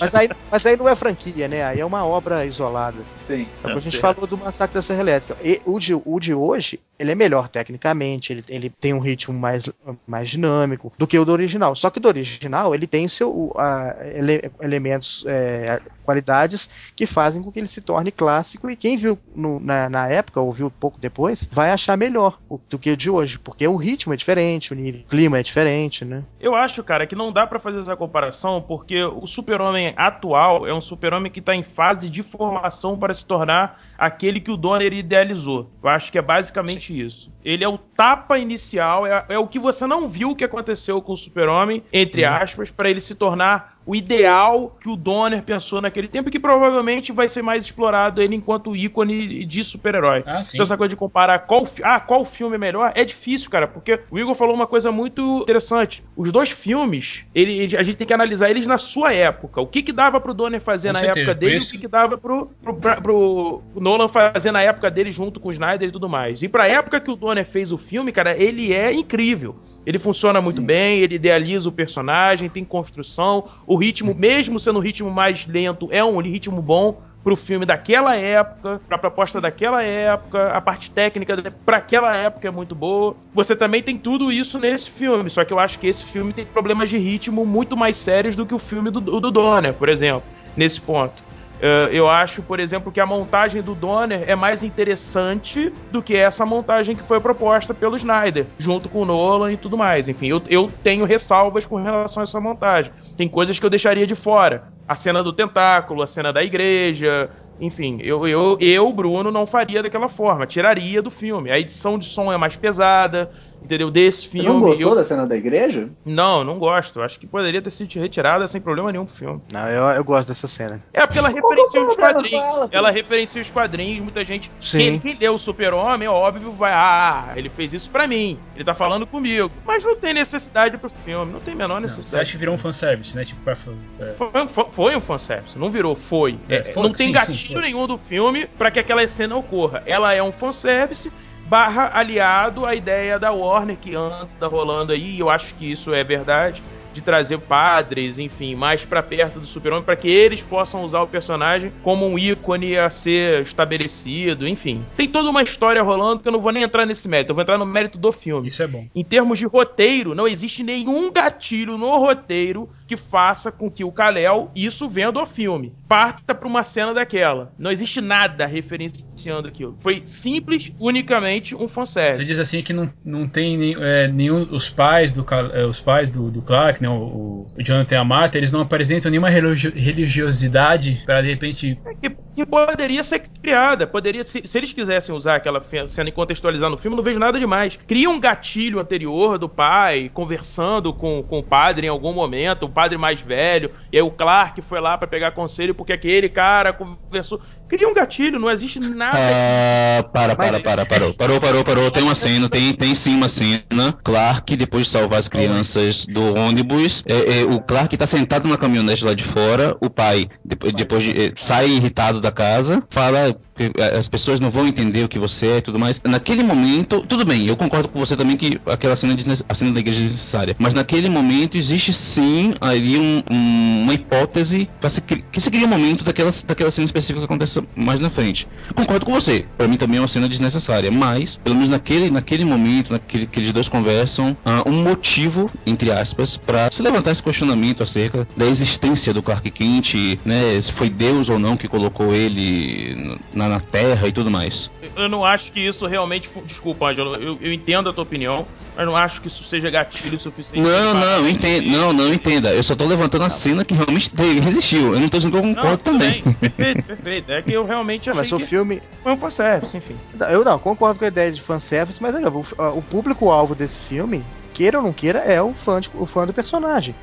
mas, aí, mas aí não é franquia, né? Aí é uma obra isolada. Sim. É a gente falou do Massacre da Serra Elétrica. E o de, o de hoje, ele é melhor tecnicamente, ele, ele tem um ritmo mais, mais dinâmico do que o do original. Só que o do original, ele tem seu, uh, ele, elementos, é, qualidades que fazem com que ele se torne clássico e quem viu no, na, na época, ou viu pouco depois, vai achar melhor do que o de hoje, porque o ritmo é diferente, o nível, o clima é diferente, né? Eu acho, cara, que não dá para fazer essa comparação, porque o super-homem atual é um super-homem que tá em fase de formação para se tornar aquele que o Donner idealizou. Eu acho que é basicamente Sim. isso. Ele é o tapa inicial, é, é, o que você não viu que aconteceu com o super-homem, entre uhum. aspas, para ele se tornar o ideal que o Donner pensou naquele tempo, que provavelmente vai ser mais explorado ele enquanto ícone de super-herói. Ah, então essa coisa de comparar qual, ah, qual filme é melhor é difícil, cara, porque o Igor falou uma coisa muito interessante. Os dois filmes, ele, a gente tem que analisar eles na sua época. O que que dava pro Donner fazer Com na certeza, época dele e o que que dava pro, pro, pro, pro, Nolan fazer na época dele junto com o Snyder e tudo mais. E pra época que o Donner fez o filme, cara, ele é incrível. Ele funciona muito Sim. bem, ele idealiza o personagem, tem construção, o ritmo, mesmo sendo um ritmo mais lento, é um ritmo bom pro filme daquela época, pra proposta daquela época, a parte técnica para aquela época é muito boa. Você também tem tudo isso nesse filme, só que eu acho que esse filme tem problemas de ritmo muito mais sérios do que o filme do, do Donner, por exemplo, nesse ponto. Uh, eu acho, por exemplo, que a montagem do Donner é mais interessante do que essa montagem que foi proposta pelo Snyder, junto com o Nolan e tudo mais. Enfim, eu, eu tenho ressalvas com relação a essa montagem. Tem coisas que eu deixaria de fora. A cena do tentáculo, a cena da igreja, enfim, eu, eu, eu, Bruno, não faria daquela forma. Tiraria do filme. A edição de som é mais pesada, entendeu? Desse filme. Você não gostou eu... da cena da igreja? Não, não gosto. Acho que poderia ter sido retirada sem problema nenhum pro filme. Não, eu, eu gosto dessa cena. É porque ela referencia os quadrinhos. Fala, ela referencia os quadrinhos, muita gente. Sim. Quem, quem leu o Super-Homem, óbvio, vai. Ah, ele fez isso pra mim. Ele tá falando comigo. Mas não tem necessidade pro filme. Não tem a menor necessidade. Não, você acha que virou um fanservice, né? Tipo, pra, é. foi, foi, foi, um fanservice. Não virou, foi. É, foi não tem sim, gatilho sim, nenhum do filme para que aquela cena ocorra. Ela é um fanservice barra aliado à ideia da Warner que anda rolando aí, e eu acho que isso é verdade, de trazer padres, enfim, mais para perto do Super-Homem, para que eles possam usar o personagem como um ícone a ser estabelecido, enfim. Tem toda uma história rolando que eu não vou nem entrar nesse mérito, eu vou entrar no mérito do filme. Isso é bom. Em termos de roteiro, não existe nenhum gatilho no roteiro que faça com que o Kal-El, isso venha do filme, parta pra uma cena daquela. Não existe nada referenciando aquilo. Foi simples, unicamente um fanservice. Você diz assim que não, não tem é, nenhum. Os pais do, é, os pais do, do Clark, né, o, o Jonathan e a Martha, eles não apresentam nenhuma religi- religiosidade pra de repente. que, que poderia ser criada. Poderia, se, se eles quisessem usar aquela cena e contextualizar no filme, não vejo nada demais. Cria um gatilho anterior do pai conversando com, com o padre em algum momento, o padre mais velho, e aí o Clark foi lá pra pegar conselho porque aquele cara conversou. Cria um gatilho, não existe nada. Ah, para, para, Mas- para, parou. Parou, parou, parou. Tem uma cena, tem, tem sim uma cena. Clark, depois de salvar as crianças do ônibus, é, é, o Clark tá sentado na caminhonete lá de fora. O pai, depois, depois de, é, sai irritado da casa, fala que é, as pessoas não vão entender o que você é e tudo mais. Naquele momento, tudo bem, eu concordo com você também que aquela cena, é a cena da igreja é desnecessária. Mas naquele momento existe sim ali um- um- uma hipótese se, que se cria um momento daquela, daquela cena específica que acontece mais na frente. Concordo com você. Pra mim também é uma cena desnecessária. Mas, pelo menos naquele, naquele momento, naquele que eles dois conversam, há um motivo, entre aspas, pra se levantar esse questionamento acerca da existência do Clark Kent, né? Se foi Deus ou não que colocou ele na, na Terra e tudo mais. Eu não acho que isso realmente. Desculpa, Angelo, eu, eu entendo a tua opinião, mas não acho que isso seja gatilho suficiente. Não, não, entenda, não, não entenda. Eu só tô levantando a cena que realmente teve, existiu. Eu não tô dizendo que eu Não, concordo tudo também. bem. Perfeito, perfeito. É que eu realmente achei Mas o que filme. foi um fanservice, enfim. Eu não, concordo com a ideia de fanservice, mas olha, o, o público-alvo desse filme, queira ou não queira, é o fã, de- o fã do personagem.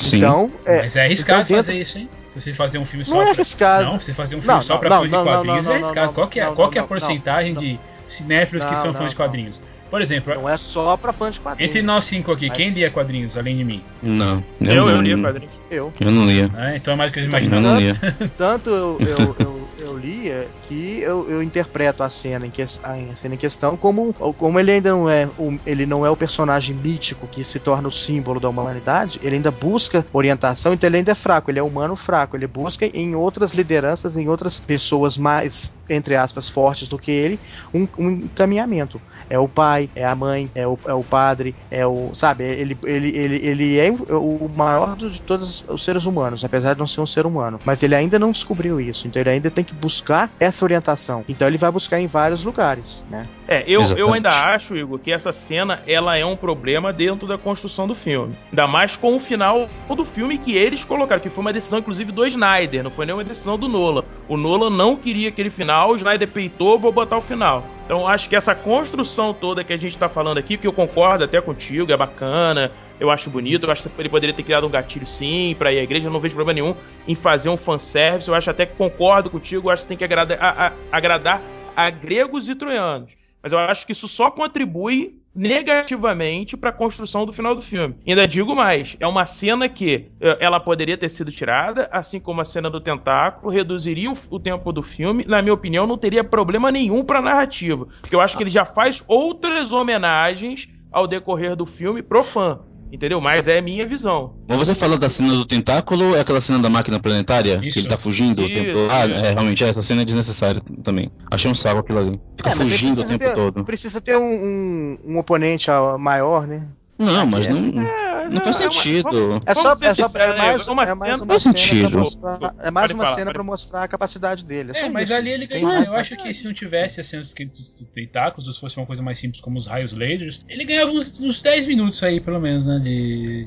Sim. Então, é. Mas é arriscado então fazer isso, hein? Você fazer um filme só Não é pra- arriscado. Não, você fazer um filme Não, só não, pra não, fã de não, quadrinhos não, é não, arriscado. não, qual que é, não, qual que é a porcentagem não. de cinéfilos que são não, fãs de quadrinhos? Por exemplo, Não é só pra fã de quadrinhos. entre nós cinco aqui, Mas- quem lia quadrinhos além de mim? Não. Eu, eu não, li quadrinhos. Eu. Eu não lia. Ah, então é mais do que eu Eu imaginava. não lia. Tanto eu, eu, eu, eu lia que eu, eu interpreto a cena, em ques- a cena em questão como, como ele ainda não é o, ele não é o personagem mítico que se torna o símbolo da humanidade, ele ainda busca orientação, então ele ainda é fraco, ele é humano fraco, ele busca em outras lideranças, em outras pessoas mais, entre aspas, fortes do que ele, um, um encaminhamento. É o pai, é a mãe, é o, é o padre, é o. Sabe, ele, ele, ele, ele é o maior de todos os seres humanos, apesar de não ser um ser humano. Mas ele ainda não descobriu isso, então ele ainda tem que buscar essa orientação. Então ele vai buscar em vários lugares, né? É, eu, eu ainda acho, Igor, que essa cena ela é um problema dentro da construção do filme. Ainda mais com o final do filme que eles colocaram, que foi uma decisão, inclusive, do Snyder, não foi nenhuma decisão do Nolan. O Nolan não queria aquele final, o Snyder peitou, vou botar o final. Então acho que essa construção toda que a gente tá falando aqui, que eu concordo até contigo, é bacana, eu acho bonito, eu acho que ele poderia ter criado um gatilho sim pra ir à igreja, eu não vejo problema nenhum em fazer um fanservice, eu acho até que concordo contigo, eu acho que tem que agrada- a- a- agradar a gregos e troianos. Mas eu acho que isso só contribui negativamente para a construção do final do filme. Ainda digo mais, é uma cena que eh, ela poderia ter sido tirada, assim como a cena do tentáculo, reduziria o tempo do filme. Na minha opinião, não teria problema nenhum para a narrativa, porque eu acho que ele já faz outras homenagens ao decorrer do filme pro fã. Entendeu? Mas é minha visão. Mas você fala da cena do tentáculo, é aquela cena da máquina planetária? Isso. Que ele tá fugindo o Isso, tempo todo? Ah, é, realmente, essa cena é desnecessária também. Achei um saco aquilo ali. Fica É, fugindo o tempo ter- todo. Precisa ter um, um, um oponente maior, né? Não, mas essa- não, É, não faz é sentido. É só, é, só, é mais, é uma é mais cena- uma cena sentido. pra mostrar, é mais uma cena pra mostrar a capacidade dele. É, só É, mas isso. ali ele ganhou. Eu acho que se não tivesse as cenas que- dos tentáculos, ou se fosse uma coisa mais simples como os raios lasers, ele ganhava uns, uns 10 minutos aí, pelo menos, né? De,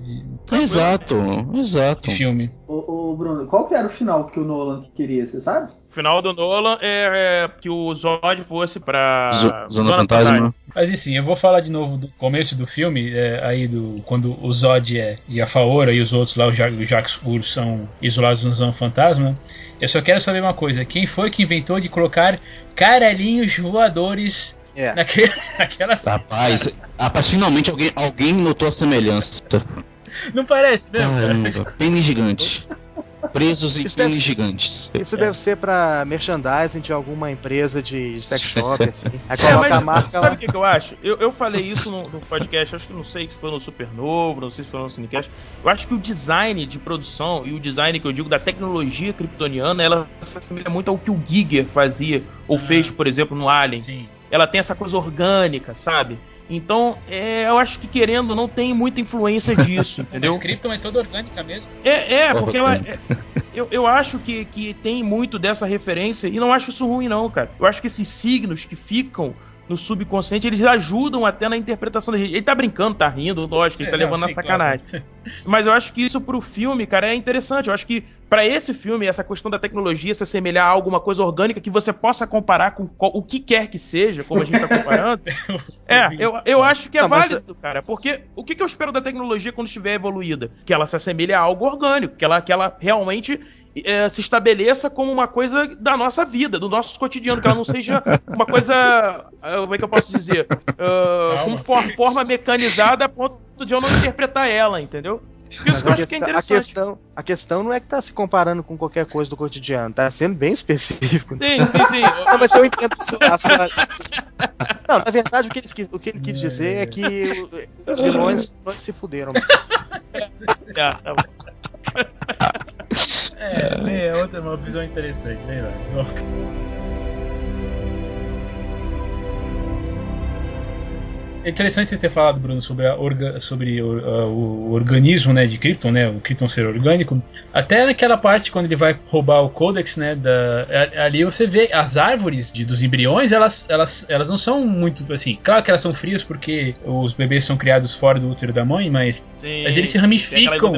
de, Exato, exato. de filme. Ô, ô, Bruno, qual que era o final que o Nolan queria, você sabe? O final do Nolan é, é que o Zod fosse pra. Zo- Zona Fantasma. Mas enfim, eu vou falar de novo do começo do filme, é, aí do quando o Zod é, e a Faora e os outros lá, o Ja- o Jacques Fur, são isolados no Zona Fantasma. Eu só quero saber uma coisa: quem foi que inventou de colocar caralhinhos voadores É. naquele, naquela cena? Rapaz, rapaz, finalmente alguém, alguém notou a semelhança. Não parece, né? Caramba, pênis gigante. presos em Isso deve filmes ser- gigantes. Isso deve ser pra merchandising de alguma empresa de sex shop, assim. Aí É, coloca mas a marca sabe o que, que eu acho? Eu, eu falei isso no, no podcast, acho que não sei se foi no Supernovo, não sei se foi no Cinecast. Eu acho que o design de produção e o design que eu digo da tecnologia kryptoniana, ela se assemelha muito ao que o Giger fazia ou fez, por exemplo, no Alien. Sim. Ela tem essa coisa orgânica, sabe? Então, é, eu acho que querendo não tem muita influência disso, entendeu? Mas Krypton é toda orgânica mesmo. É, é porque ela, é- eu, eu acho que, que tem muito dessa referência e não acho isso ruim, não, cara. Eu acho que esses signos que ficam no subconsciente, eles ajudam até na interpretação da gente. Ele tá brincando, tá rindo, lógico, ele tá não, levando na sim, sacanagem. claro. Mas eu acho que isso pro filme, cara, é interessante. Eu acho que pra esse filme, essa questão da tecnologia se assemelhar a alguma coisa orgânica que você possa comparar com o que quer que seja, como a gente tá comparando. é, eu, eu acho que é Não, mas- válido, cara. Porque o que, que eu espero da tecnologia quando estiver evoluída? Que ela se assemelhe a algo orgânico, que ela, que ela realmente é, se estabeleça como uma coisa da nossa vida, do nosso cotidiano, que ela não seja uma coisa. ah, Como é que eu posso dizer? Ah, com for- forma mecanizada a ponto de eu não interpretar ela, entendeu? Mas a acho que é questão, a, interessante. questão, a questão não é que tá se comparando com qualquer coisa do cotidiano, tá sendo bem específico. Sim, sim, sim. Não, mas eu entendo a sua- a sua- Não, na verdade o que, eles o que ele quis dizer é que os vilões, os vilões se fuderam. Ah, tá bom. É, é outra uma visão interessante, bem lá. É interessante você ter falado, Bruno, sobre, a orga- sobre o, a- o organismo né, de Krypton, né, o Krypton ser orgânico. Até naquela parte quando ele vai roubar o Codex, né, da, a- ali você vê as árvores de- dos embriões, elas, elas, elas não são muito assim. Claro que elas são frias porque os bebês são criados fora do útero da mãe, mas, Sim, mas eles se ramificam.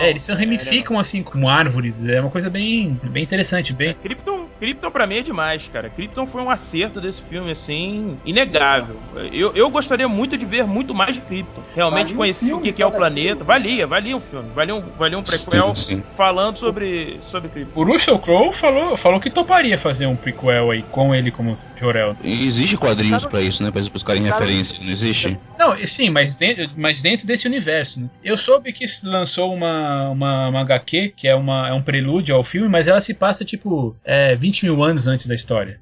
É, eles se É, ramificam assim como árvores. É uma coisa bem, bem interessante, bem. Krypton, Krypton pra mim é demais, cara. Krypton foi um acerto desse filme, assim, inegável. Eu, eu gostaria muito de ver muito mais de Krypton. Realmente Valia um conhecer o que, que é o planeta. daquilo. Valia, valia um filme. Valia um, valia um prequel Sim. falando sobre, sobre Krypton. O Russell Crowe falou, falou que toparia fazer um prequel aí com ele como Jor-El. Existe quadrinhos pra isso, né? Pra eles buscarem referência, não existe? Não, sim, mas dentro, mas dentro desse universo. Né? Eu soube que se lançou uma, uma, uma HQ, que é, uma, é um prelúdio ao filme, mas ela se passa tipo é, 20 mil anos antes da história.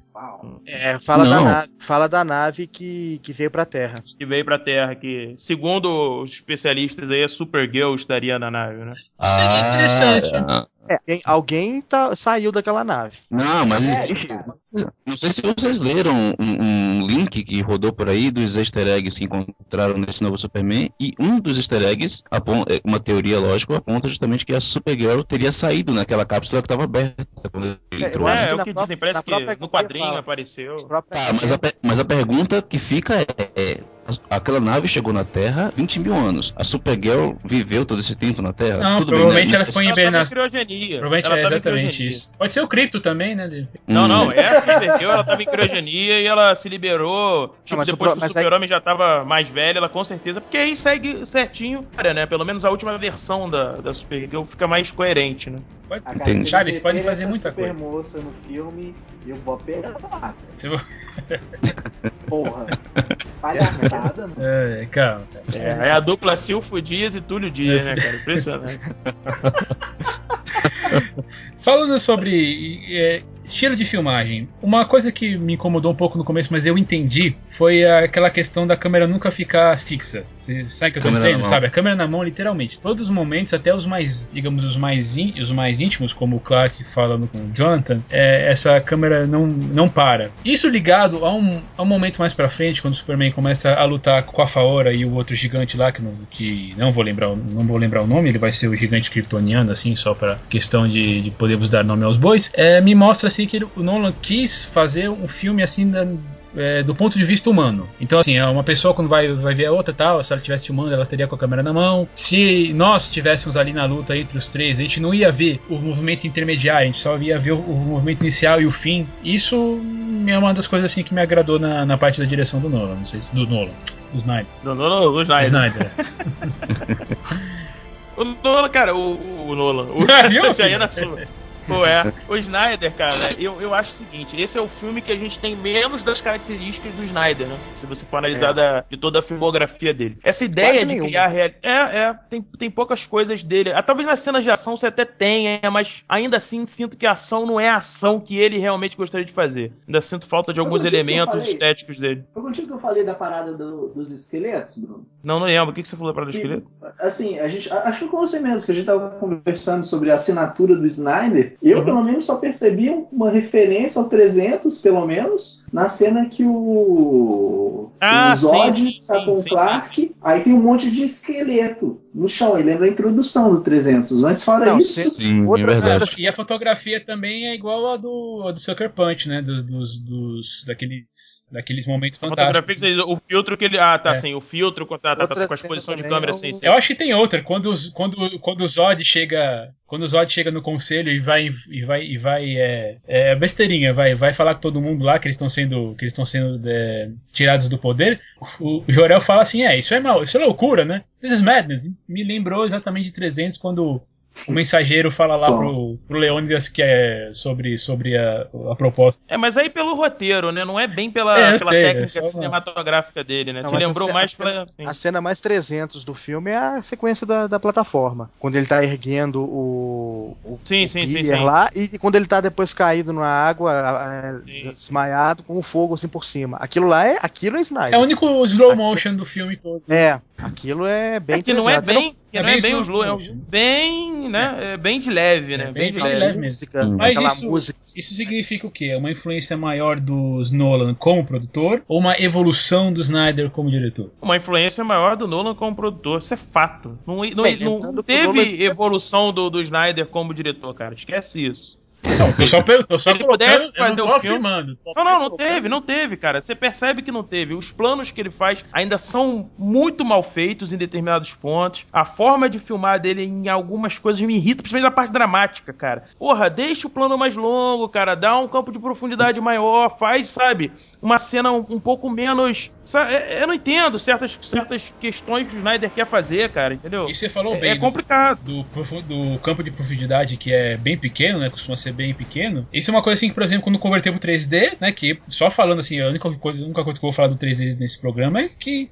É, fala, da nave, fala da nave que, que veio pra Terra. Que veio pra Terra, que, segundo os especialistas aí, a Supergirl estaria na nave, né? Seria interessante. ah, É, alguém, alguém tá, saiu daquela nave. Não, mas É. Não sei se vocês leram um, um link que rodou por aí dos easter eggs que encontraram nesse novo Superman. E um dos easter eggs, é, uma teoria lógica, aponta justamente que a Supergirl teria saído naquela cápsula que estava aberta quando ele É, entrou. eu acho é, que é o que própria- dizem, parece que no quadrinho fala. apareceu. Tá, mas a, mas a pergunta que fica é, é, aquela nave chegou na Terra 20 mil anos. A Supergirl viveu todo esse tempo na Terra? Não, Tudo bem, provavelmente né? ela foi hibernação. criogenia. Provavelmente Ela é exatamente isso. Pode ser o Cripto também, né? de- Não, Hum. não, é a Supergirl, ela tava em criogenia e ela se liberou. Tipo, mas o depois pro- que o aí- Super-Homem já tava mais velho, ela com certeza. Porque aí segue certinho, cara, né? Pelo menos a última versão da, da Supergirl fica mais coerente, né? Pode ser. cara, se meter podem fazer essa muita super coisa. moça no filme, eu vou apelar. Porra. Palhaçada, mano. É, calma. É, é a dupla Silfo Dias e Túlio Dias, né, cara? Impressionante. Falando sobre é, estilo de filmagem, uma coisa que me incomodou um pouco no começo, mas eu entendi, foi aquela questão da câmera nunca ficar fixa. Você sabe o que eu tô Câmera dizendo? Sabe? A câmera na mão, literalmente. Todos os momentos, até os mais, digamos, os mais, ín- os mais íntimos, como o Clark falando com o Jonathan, é, essa câmera não, não para. Isso ligado a um, a um momento mais pra frente, quando o Superman começa a lutar com a Faora e o outro gigante lá, que não, que não vou lembrar, não vou lembrar o nome, ele vai ser o gigante kryptoniano, assim, só para questão de, de podermos dar nome aos bois. É, me mostra assim que ele- o Nolan quis fazer um filme assim da- é, do ponto de vista humano. Então, assim, é uma pessoa quando vai, vai ver a outra tal, se ela estivesse filmando, ela teria com a câmera na mão. Se nós estivéssemos ali na luta entre os três, a gente não ia ver o movimento intermediário, a gente só ia ver o, o movimento inicial e o fim. Isso é uma das coisas assim que me agradou na, na parte da direção do Nolan, não sei se- do Nolan, do Snyder. Do Nolan, do Snyder. Snyder. O Nolan, cara, o, o Nolan. O Viu, já ia na sua. Pô, é. O Snyder, cara, eu, eu acho o seguinte: esse é o filme que a gente tem menos das características do Snyder, né? Se você for analisar da- de toda a filmografia dele. Essa ideia Quase de nenhuma. criar real... É, é, tem, tem poucas coisas dele. Ah, talvez nas cenas de ação você até tenha, mas ainda assim sinto que a ação não é a ação que ele realmente gostaria de fazer. Ainda sinto falta de alguns elementos falei. estéticos dele. Foi contigo que eu falei da parada do- dos esqueletos, Bruno? Não, não lembro. O que, que você falou para o esqueleto? Assim, a gente. Acho que com você mesmo, que a gente tava conversando sobre a assinatura do Snyder. Eu, Uhum. pelo menos, só percebi uma referência ao 300, pelo menos, na cena que o. Ah, o Zod sim, sim, tá sim, com o sim, Clark. Aí tem um monte de esqueleto no chão. E lembra a introdução do 300. Mas fora Não, isso. Sim, é Outra- verdade. outra- E a fotografia também é igual a do, a do Sucker Punch, né? Dos, dos, dos- daqueles, daqueles momentos A fotografia, fantásticos. diz, o filtro que ele. Ah, tá, É. sim. O filtro com, tá, tá, tá, com a exposição de câmera, é o- sim, sim. Eu acho que tem outra. Quando, os- quando, quando o Zod chega. Quando o Zod chega no conselho e vai e vai e vai é, é besteirinha, vai vai falar com todo mundo lá que eles estão sendo que eles estão sendo é, tirados do poder. O, o Jorel fala assim: "É, isso é mal, isso é loucura, né? This is madness". Me lembrou exatamente de 300 quando o mensageiro fala lá pro, pro Leônidas que é sobre sobre a, a proposta. É, mas aí pelo roteiro, né? Não é bem pela, É, pela sei, técnica é uma- cinematográfica dele, né? Não, Te lembrou mais a cena- pela. sim. A cena mais 300 do filme é a sequência da, da plataforma. Quando ele tá erguendo o, o, Sim, o sim, sim, pier sim. lá e, e quando ele tá depois caído na água, Sim. desmaiado, com o fogo assim por cima. Aquilo lá é, aquilo é Snyder. É o único slow motion do filme todo. É, aquilo é bem É que não é bem, que é não é bem bem o slow, é bem, né? É bem de leve, né? É bem, bem- de leve. leve mesmo. música, Hum. Mas aquela isso- música. Isso significa o quê? Uma influência maior dos Nolan como produtor ou uma evolução do Snyder como diretor? Uma influência maior do Nolan como produtor, isso é fato. Não, não, Bem, não teve Nolan- evolução do, do Snyder como diretor, cara. Esquece isso. Não, tô só, tô só ele pudesse eu não fazer o filme- Não, não, não teve, não teve, cara. Você percebe que não teve. Os planos que ele faz ainda são muito mal feitos em determinados pontos. A forma de filmar dele em algumas coisas me irrita, principalmente na parte dramática, cara. Porra, deixa o plano mais longo, cara. Dá um campo de profundidade maior. Faz, sabe, uma cena um, um pouco menos. sa- é- Eu não entendo certas, certas questões que o Snyder quer fazer, cara, entendeu? E você falou É, bem é do- complicado. do, profu- do campo de profundidade que é bem pequeno, né? Costuma ser bem pequeno. Isso é uma coisa assim que, por exemplo, quando converteu pro 3D, né? Que só falando assim, a única coisa, a única coisa que eu vou falar do 3D nesse programa é que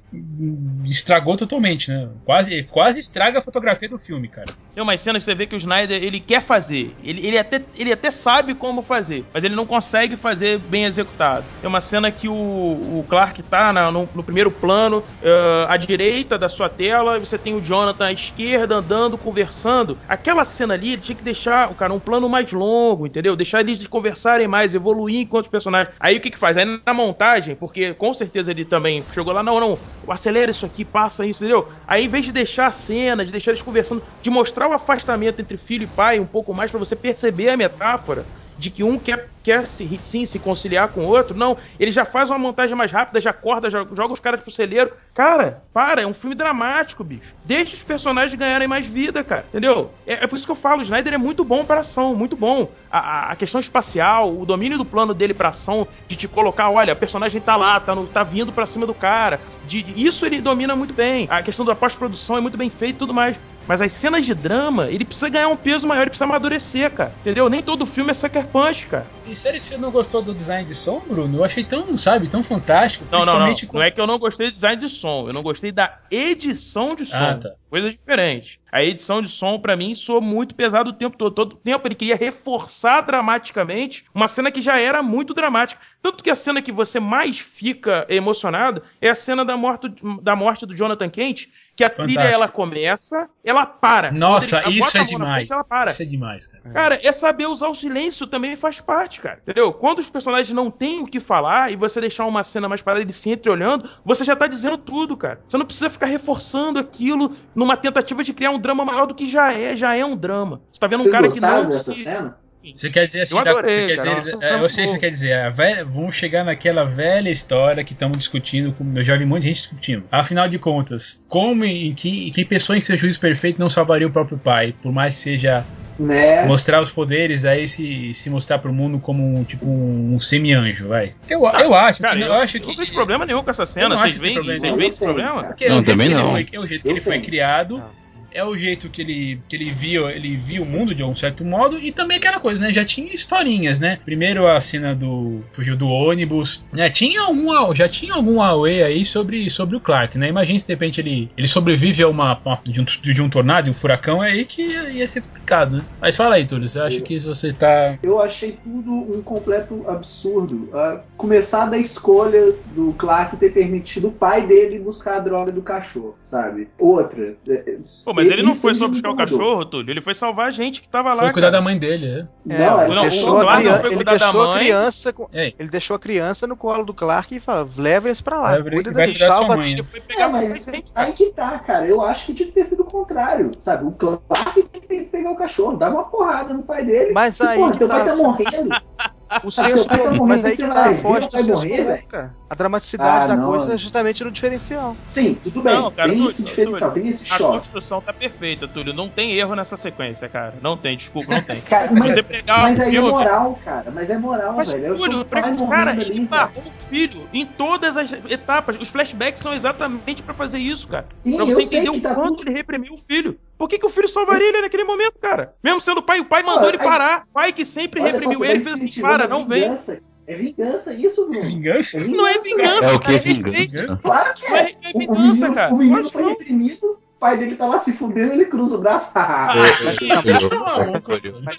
estragou totalmente, né? Quase, quase estraga a fotografia do filme, cara. Tem umas cenas que você vê que o Snyder ele quer fazer. Ele, ele, até, ele até sabe como fazer, mas ele não consegue fazer bem executado. Tem uma cena que o, o Clark tá na- no, no primeiro plano, eh, à direita da sua tela, e você tem o Jonathan à esquerda andando, conversando. Aquela cena ali, ele tinha que deixar, cara, um plano mais longo, entendeu? Deixar eles conversarem mais, evoluir enquanto personagens. Aí o que que faz? Aí na montagem, porque com certeza ele também chegou lá, não, não, acelera isso aqui, passa isso, entendeu? Aí em vez de deixar a cena, de deixar eles conversando, de mostrar o afastamento entre filho e pai um pouco mais pra você perceber a metáfora de que um quer, quer se, sim se conciliar com o outro, não, ele já faz uma montagem mais rápida, já acorda, já joga os caras pro celeiro. Cara, para, é um filme dramático, bicho. Deixa os personagens ganharem mais vida, cara, entendeu? É, é por isso que eu falo, o Snyder é muito bom para ação, muito bom. A, a- a questão espacial, o domínio do plano dele pra ação, de te colocar, olha, a personagem tá lá, tá, no- tá vindo pra cima do cara. De, isso ele domina muito bem. A questão da pós-produção é muito bem feita e tudo mais. Mas as cenas de drama, ele precisa ganhar um peso maior, ele precisa amadurecer, cara. Entendeu? Nem todo filme é Sucker Punch, cara. E sério que você não gostou do design de som, Bruno? Eu achei tão, sabe, tão fantástico. Não, não, não. com- Não é que eu não gostei do design de som, eu não gostei da edição de som. Ah, tá. Coisa diferente. A edição de som, pra mim, soou muito pesado o tempo todo. Todo tempo ele queria reforçar dramaticamente uma cena que já era muito dramática. Tanto que a cena que você mais fica emocionado é a cena da morte, da morte do Jonathan Kent, que a trilha Fantástico. ela começa, ela para. Nossa, ele isso é demais. frente, ela para. Isso é demais, cara. Cara, é saber usar o silêncio também faz parte, cara. Entendeu? Quando os personagens não têm o que falar e você deixar uma cena mais parada eles se entreolhando, você já tá dizendo tudo, cara. Você não precisa ficar reforçando aquilo numa tentativa de criar um drama maior do que já é, já é um drama. Você tá vendo um Vocês cara que não dessa se... cena? Você quer dizer assim, Eu adorei, você quer cara, dizer, nossa, é, eu sei o que você quer dizer. Velha- vamos chegar naquela velha história que estamos discutindo, eu já vi muita gente discutindo. Afinal de contas, como em que, que pessoa em seu juízo perfeito não salvaria o próprio pai, por mais que seja Né? mostrar os poderes, aí se, se mostrar pro mundo como um tipo um, um semi-anjo, vai. Eu, eu acho Cara, que eu, eu acho eu não que vejo problema nenhum com essa Eu cena. Vocês acho que tem veem, esse problema? é Não, também que não. foi- é o jeito que ele foi criado. Não. É o jeito que ele, que ele via ele via o mundo de um certo modo e também aquela coisa, né? Já tinha historinhas, né? Primeiro a cena do fugiu do ônibus, né? Tinha uma, já tinha algum away aí sobre, sobre o Clark, né? Imagina se de repente ele, ele sobrevive a uma, uma de, um, de um tornado, de um furacão, é aí que ia, ia ser complicado, né? Mas fala aí, Túlio, você acha que você tá Eu achei tudo um completo absurdo. Uh, começar da escolha do Clark ter permitido o pai dele buscar a droga do cachorro, sabe? Outra. é, Pô, mas ele não foi só buscar o cachorro, Túlio. Ele foi salvar a gente que tava lá. foi cuidar cara. da mãe dele, é? Não, ele não, deixou, a, criança, foi ele cuidar da deixou a criança com- ele deixou a criança no colo do Clark e falou: leva eles pra lá, Vai, cuida dele, salva mãe, Ele foi É, pegar mas gente, aí que tá, cara. Eu acho que tinha que ter sido o contrário, sabe? O Clark tem que pegar o cachorro, dar uma porrada no pai dele. Mas E, aí porra, teu tá- pai tá morrendo. O senso tá comum, mas aí você que tá a vai do senso morrer, comum, velho. cara. A dramaticidade Ah, da não. coisa é justamente no diferencial. Sim, tudo bem. Não, cara, tem tu- esse diferencial, tu- tem esse A choque. construção tá perfeita, Túlio. Não tem erro nessa sequência, cara. Não tem, desculpa, não tem. Cara, mas, você pegar mas aí é moral, cara. Mas é moral, Mas, velho. Eu sou Túlio, morrendo cara, ali, ele barrou o filho em todas as etapas. Os flashbacks são exatamente pra fazer isso, cara. Sim, pra eu você sei entender que o tá quanto tudo- ele reprimiu o filho. Por que, que o filho salvaria ele naquele momento, cara? Mesmo sendo o pai, o pai mandou Pô, ele parar. O pai que sempre Olha só, reprimiu ele fez assim: para, a não vem. vingança. É vingança isso, Bruno. Vingança? Não é vingança, É o que cara. é Ele vingança? Claro que Não é, é. não é O- o vingança, menino, cara. O menino foi não. reprimido, o pai dele tá lá se fudendo, ele cruza o braço. Ah, Mas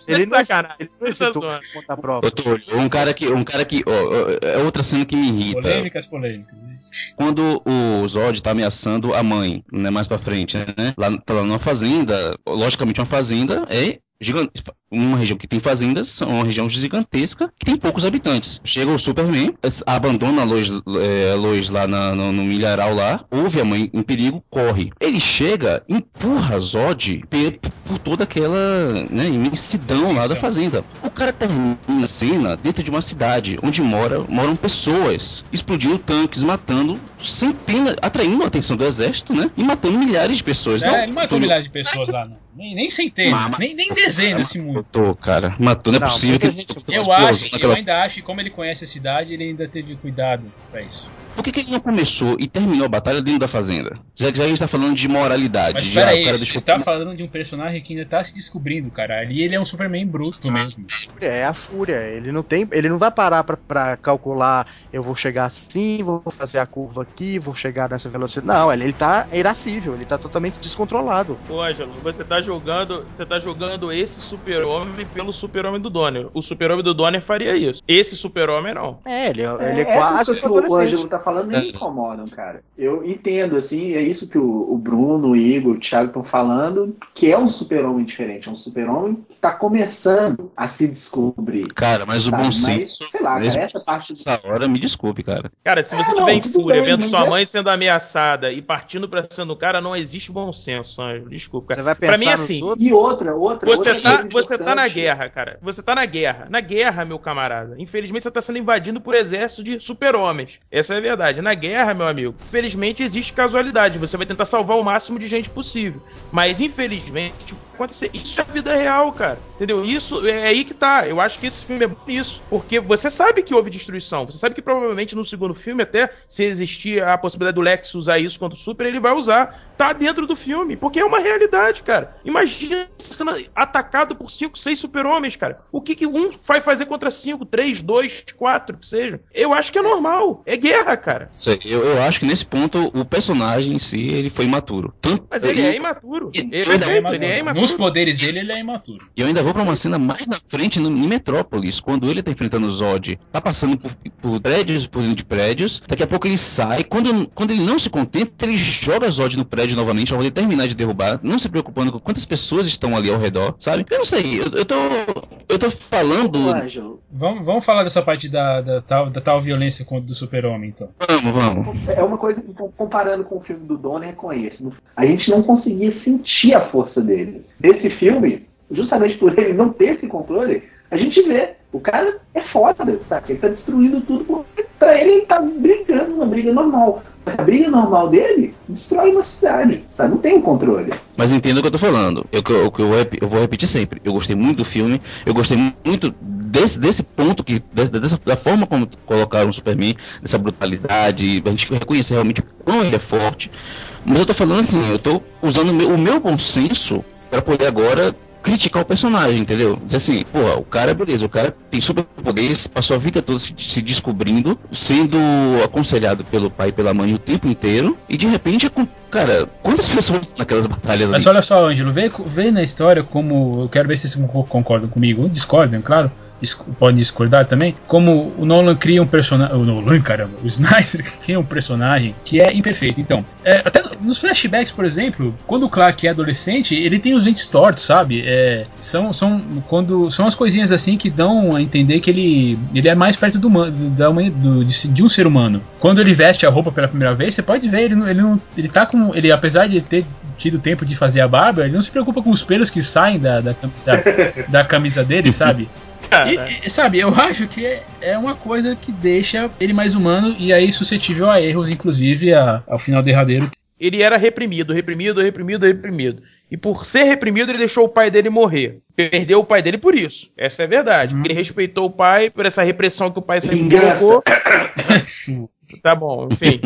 Ele é não, sacanagem. ele não zoando. conta própria. Um cara que. Um cara que. ó, é outra cena que me irrita. Polêmicas, polêmicas. Quando o Zod tá ameaçando a mãe, né, mais pra frente, né? Lá, tá lá numa fazenda, logicamente uma fazenda é gigante. Uma região que tem fazendas, uma região gigantesca, que tem poucos habitantes. Chega o Superman, abandona a Lois, é, Lois lá na- no, no milharal lá, ouve a mãe em perigo, corre. Ele chega, empurra Zod pe- por toda aquela né, imensidão lá da fazenda. O cara termina a cena dentro de uma cidade onde mora, moram pessoas, explodindo tanques, matando centenas, atraindo a atenção do exército, né? E matando milhares de pessoas. É, ele matou Túlio, milhares de pessoas lá, não. Nem, nem centenas, nem, nem dezenas, muito. Matou, cara. Matou. Não é Não, possível que muita gente- ele Eu acho, eu naquela- ainda acho que como ele conhece a cidade, ele ainda teve cuidado pra isso. Por que, que ele não começou e terminou a batalha dentro da fazenda? Já que já a gente tá falando de moralidade. Mas já, peraí, você está falando de um personagem que ainda tá se descobrindo, cara. Ali ele é um Superman bruto mesmo. É a fúria. Ele não tem, ele não vai parar pra, pra calcular. Eu vou chegar assim, vou fazer a curva aqui, vou chegar nessa velocidade. Não, ele, ele tá irascível. Ele tá totalmente descontrolado. Ô, Ângelo, você tá jogando, você tá jogando esse super-homem pelo super-homem do Donner. O super-homem do Donner faria isso. Esse super-homem não. É, ele, é- ele é, essas quase que o tá falando nem me incomodam, cara. Eu entendo, assim, é isso que o, o Bruno, o Igor, o Thiago estão falando, que é um super-homem diferente. É um super-homem que tá começando a se descobrir. Cara, mas o Sabe, bom senso. sei lá, cara, essa parte- Nessa hora, me desculpe, cara. Cara, se você É, não, tiver em fúria, bem, vendo sua é- mãe sendo ameaçada e partindo pra cima do cara, não existe bom senso, Ângelo. Desculpa, Você cara. vai Pra pensar mim, nos assim, outros. E outra, outra. Você outra tá, coisa você tá na guerra, cara. Você tá na guerra. Na guerra, meu camarada. Infelizmente, você tá sendo invadido por exército de super-homens. Essa é a verdade. Na guerra, meu amigo, felizmente existe casualidade. Você vai tentar salvar o máximo de gente possível. Mas, infelizmente, acontecer. Isso é a vida real, cara. Entendeu? Isso é aí que tá. Eu acho que esse filme é bom nisso. Porque você sabe que houve destruição. Você sabe que provavelmente no segundo filme, até se existir a possibilidade do Lex usar isso contra o Super, ele vai usar. Tá dentro do filme. Porque é uma realidade, cara. Imagina você sendo atacado por cinco, seis super-homens, cara. O que, que um vai fazer contra cinco, três, dois, quatro, que seja? Eu acho que é normal. É guerra, cara. Sei, Eu, eu acho que nesse ponto o personagem em si ele foi imaturo. Tanto, Mas ele é imaturo. Ele, ele é, é perfeito, ele é imaturo. Nos poderes dele, ele é imaturo. E eu ainda vou pra uma cena mais na frente no, em Metrópolis, quando ele tá enfrentando o Zod, tá passando por, por prédios, por dentro de prédios, daqui a pouco ele sai, quando, quando ele não se contenta, ele joga Zod no prédio novamente pra poder terminar de derrubar, não se preocupando com quantas pessoas estão ali ao redor, sabe? Eu não sei, eu, eu tô. Eu tô falando. Vamos, vamos falar dessa parte da, da, tal, da tal violência contra do super-homem, então. Vamos, vamos. É uma coisa que, comparando com o filme do Donner com esse. A gente não conseguia sentir a força dele. Nesse filme, justamente por ele não ter esse controle, a gente vê. O cara é foda, sabe? Ele tá destruindo tudo. Porque pra ele, ele tá brigando uma briga normal. A briga normal dele destrói uma cidade, sabe? Não tem um controle. Mas entenda o que eu tô falando. Eu, eu, eu, eu, vou repetir sempre. Eu gostei muito do filme, eu gostei muito desse, desse ponto, que dessa, da forma como colocaram o Superman, dessa brutalidade, a gente reconhecer realmente como ele é forte. Mas eu tô falando assim, eu tô usando o meu, o meu bom senso para poder agora criticar o personagem, entendeu? Dizer assim, porra, o cara, beleza, o cara tem superpoderes, passou a vida toda se, se, descobrindo, sendo aconselhado pelo pai e pela mãe o tempo inteiro, e de repente, é cara, quantas pessoas naquelas batalhas Mas ali? olha só, Ângelo, vê, vê na história como, eu quero ver se vocês concordam comigo, discordam, claro, podem discordar também, como o Nolan cria um personagem. O Nolan, caramba, o Snyder cria um personagem que é imperfeito. Então, é, até nos flashbacks, por exemplo, quando o Clark é adolescente, ele tem os dentes tortos, sabe? É, são, são, quando, são as coisinhas assim que dão a entender que ele, ele é mais perto do, da, do, de, de um ser humano. Quando ele veste a roupa pela primeira vez, você pode ver, ele, ele, não, ele tá com. Ele, apesar de ter tido tempo de fazer a barba, ele não se preocupa com os pelos que saem da, da, da, da camisa dele, sabe? E, e, sabe, eu acho que é, é uma coisa que deixa ele mais humano e aí suscetível a erros, inclusive a, ao final derradeiro. Ele era reprimido, reprimido, reprimido, reprimido. E por ser reprimido, ele deixou o pai dele morrer. Perdeu o pai dele por isso. Essa é a verdade. Hum. Ele respeitou o pai por essa repressão que o pai sempre colocou. Tá bom, enfim.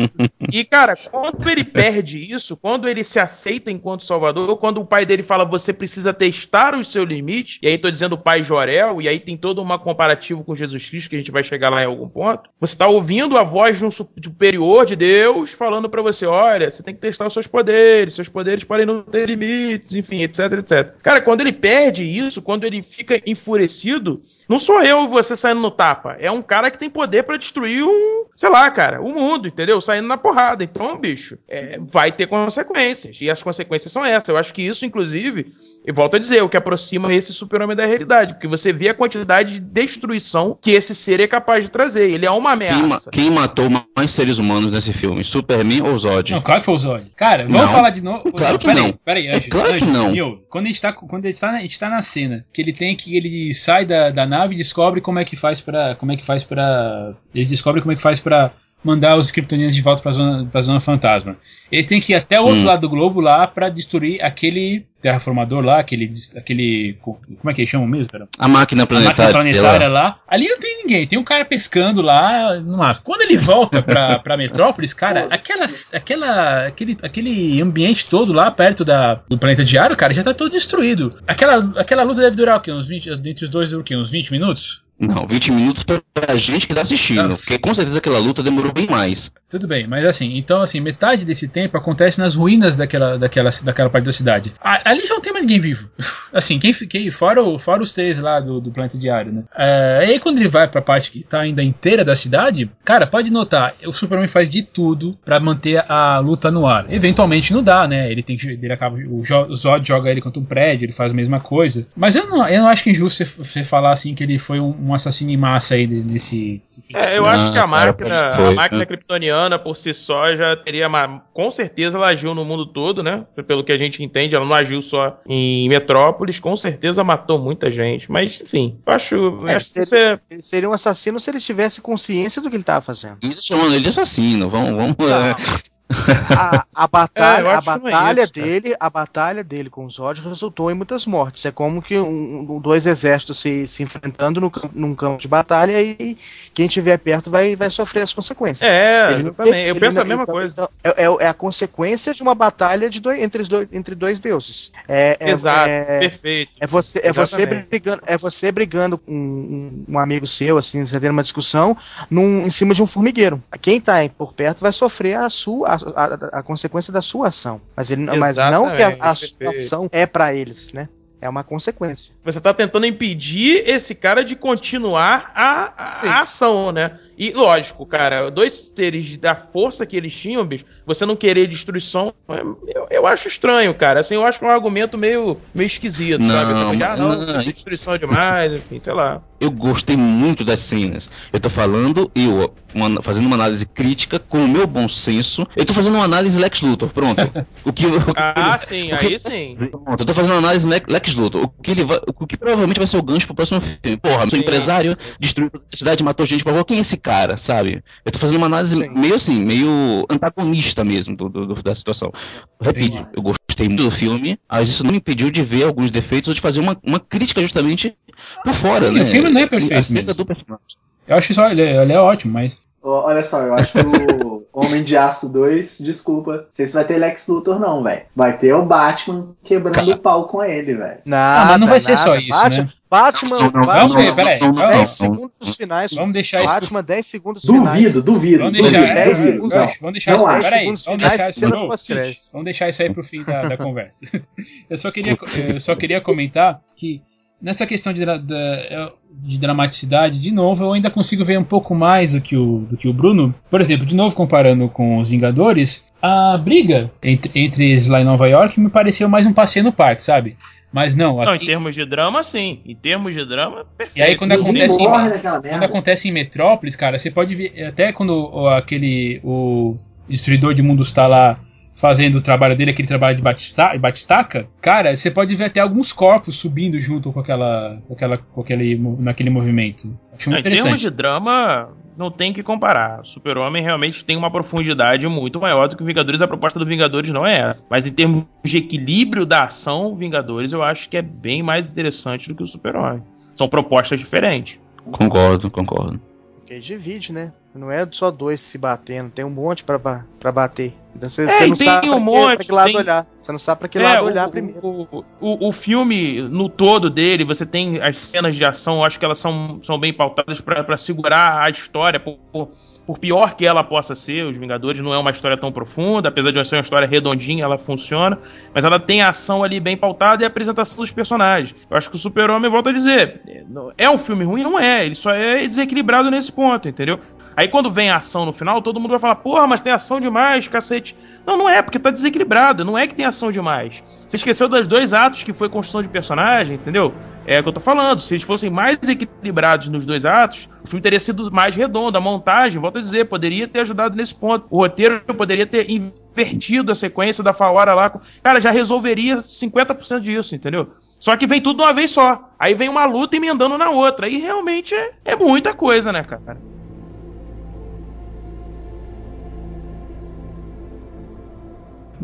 E, cara, quando ele perde isso, quando ele se aceita enquanto Salvador, quando o pai dele fala você precisa testar o seu limite, e aí tô dizendo o pai Jorel, e aí tem todo um comparativo com Jesus Cristo, que a gente vai chegar lá em algum ponto, você tá ouvindo a voz de um superior de Deus falando para você, olha, você tem que testar os seus poderes, seus poderes podem não ter limites, enfim, etc, etc. Cara, quando ele perde isso, quando ele fica enfurecido, não sou eu você saindo no tapa, é um cara que tem poder para destruir um, sei lá, cara, cara, o mundo, entendeu? Saindo na porrada. Então, bicho, é, vai ter consequências. E as consequências são essas. Eu acho que isso, inclusive, e volto a dizer, o que aproxima esse super-homem da realidade. Porque você vê a quantidade de destruição que esse ser é capaz de trazer. Ele é uma ameaça. Quem, quem matou mais seres humanos nesse filme? Superman ou Zod? Não, claro que foi o Zod. Cara, vamos não, falar de novo. Claro que não. Peraí. É claro Anjo, que não. Meu, quando a gente tá, quando a gente tá, na, a gente tá na cena, que ele tem que. Ele sai da, da nave e descobre como é que faz para Como é que faz para Ele descobre como é que faz para mandar os kryptonianos de volta para a zona, pra zona fantasma. Ele tem que ir até o outro hum. lado do globo lá para destruir aquele terraformador lá, aquele, aquele. Como é que eles chamam mesmo? Pera? A máquina planetária. A máquina planetária lá. Ali não tem ninguém, tem um cara pescando lá no mar. Quando ele volta pra, pra Metrópolis, cara, aquela, aquela, aquele, aquele ambiente todo lá perto da, do planeta diário, cara, já tá todo destruído. Aquela, aquela luta deve durar o quê? Uns 20, entre os dois, o quê? Uns 20 minutos? Não, 20 minutos pra gente que tá assistindo, ah. porque com certeza aquela luta demorou bem mais. Tudo bem, mas assim, então assim, metade desse tempo acontece nas ruínas daquela, daquela, daquela parte da cidade. Ali já não tem mais ninguém vivo. Assim, quem, quem fora, fora os três lá do, do planeta diário, né? É, aí quando ele vai pra parte que tá ainda inteira da cidade, cara, pode notar, o Superman faz de tudo para manter a luta no ar. Eventualmente não dá, né? Ele tem que. Ele acaba. O Zod joga ele contra um prédio, ele faz a mesma coisa. Mas eu não, eu não acho que é injusto você falar assim que ele foi um, um assassino em massa aí desse. É, eu acho que a máquina, a máquina kryptoniana por si só já teria. Com certeza ela agiu no mundo todo, né? Pelo que a gente entende, ela não agiu só em Metrópolis, com certeza matou muita gente. Mas, enfim, eu acho. É, acho seria, você... Ele seria um assassino se ele tivesse consciência do que ele estava fazendo. Isso chamando ele de assassino. Vamos. vamos a, a, batalha, é, a batalha é isso, dele, a batalha dele com os Zod resultou em muitas mortes. É como que um, dois exércitos se, se enfrentando no, num campo de batalha e quem estiver perto vai, vai sofrer as consequências. É, ele, ele, eu penso a mesma coisa. É, é, é, a consequência de uma batalha de dois, entre, dois, entre dois deuses. É, é Exato, perfeito. É você, é você brigando, é você brigando com um, um amigo seu, assim, você tendo uma discussão num, em cima de um formigueiro. Quem está por perto vai sofrer a sua a, a, a, consequência da sua ação. Mas, ele, mas não que a, a sua ação é para eles, né? É uma consequência. Você está tentando impedir esse cara de continuar a, a, ação, né? E lógico, cara, dois seres da força que eles tinham, bicho, você não querer destruição, é, eu, eu acho estranho, cara. Assim, eu acho que é um argumento meio, meio esquisito, não, sabe? Assim, ah, não, não, destruição é demais, enfim, sei lá. Eu gostei muito das cenas. Eu tô falando, eu, uma, fazendo uma análise crítica com o meu bom senso. Eu tô fazendo uma análise Lex Luthor, pronto. O que, o, ah, sim, o que, aí sim. Pronto, eu tô fazendo uma análise Lex Luthor. O que, ele vai, o que provavelmente vai ser o gancho pro próximo filme. Porra, sim, sou empresário, destruiu a cidade, matou gente, quem é esse cara, sabe? Eu tô fazendo uma análise sim. meio assim, meio antagonista mesmo do, do, do da situação. Repito, eu gostei muito do filme, mas isso não me impediu de ver alguns defeitos ou de fazer uma, uma crítica justamente por fora, Sim, né? o filme não é perfeito Acerca mesmo. do personagem. Eu acho só, ele, é- ele é ótimo, mas. Olha só, eu acho que o Homem de Aço 2, desculpa, não sei se vai ter Lex Luthor não, velho. Vai ter o Batman quebrando o pau com ele, velho. Nada, mas não vai ser nada. só isso, Batman, né? Batman, Não, não, Batman, não, não, vamos- 10 não. segundos finais. Vamos deixar isso. Batman, 10 segundos finais. Duvido, duvido. Vamos duvido. deixar, Dez é, segundos, vamos, não. vamos deixar Não isso. acho. Peraí, Segundos vamos deixar isso. vamos deixar isso aí pro fim da, da conversa. Eu só queria, eu só queria comentar que nessa questão de, dra- da- de dramaticidade, de novo, eu ainda consigo ver um pouco mais do que, o, do que o Bruno. Por exemplo, de novo comparando com os Vingadores, a briga entre, entre eles lá em Nova York me pareceu mais um passeio no parque, sabe? Mas não, Não, em aqui, termos de drama, sim. Em termos de drama, perfeito. E aí, quando acontece em- Quando acontece em Metrópolis, cara, você pode ver. Até quando o- aquele. O destruidor de mundos tá lá fazendo o trabalho dele, aquele trabalho de batista, batistaca, cara, você pode ver até alguns corpos subindo junto com aquela. com aquela com aquele, naquele movimento. Acho Não, muito em termos interessante. de drama, não tem que comparar. O Super-Homem realmente tem uma profundidade muito maior do que o Vingadores. A proposta do Vingadores não é essa. Mas em termos de equilíbrio da ação, o Vingadores eu acho que é bem mais interessante do que o Super-Homem. São propostas diferentes. Concordo, concordo. Porque divide, né? Não é só dois se batendo, tem um monte pra bater. Então você, É, você não tem sabe um pra, que, monte, pra que lado tem- olhar. Você não sabe pra que É, lado o- olhar o, primeiro. O, o, o filme, no todo dele, você tem as cenas de ação, eu acho que elas são, são bem pautadas pra pra segurar a história, por, por, por pior que ela possa ser, Os Vingadores não é uma história tão profunda, apesar de ser uma história redondinha, ela funciona, mas ela tem a ação ali bem pautada e a apresentação dos personagens. Eu acho que o Super-Homem, volta a dizer, é, é um filme ruim? Não é, ele só é desequilibrado nesse ponto, entendeu? Aí quando vem a ação no final, todo mundo vai falar, porra, mas tem ação demais, cacete. Não, não é, porque tá desequilibrado, não é que tem ação demais. Você esqueceu dos dois atos que foi construção de personagem, entendeu? É o que eu tô falando. Se eles fossem mais equilibrados nos dois atos, o filme teria sido mais redondo. A montagem, volto a dizer, poderia ter ajudado nesse ponto. O roteiro poderia ter invertido a sequência da Fawara lá. Cara, já resolveria 50% disso, entendeu? Só que vem tudo de uma vez só. Aí vem uma luta emendando na outra. E realmente é, é muita coisa, né, cara?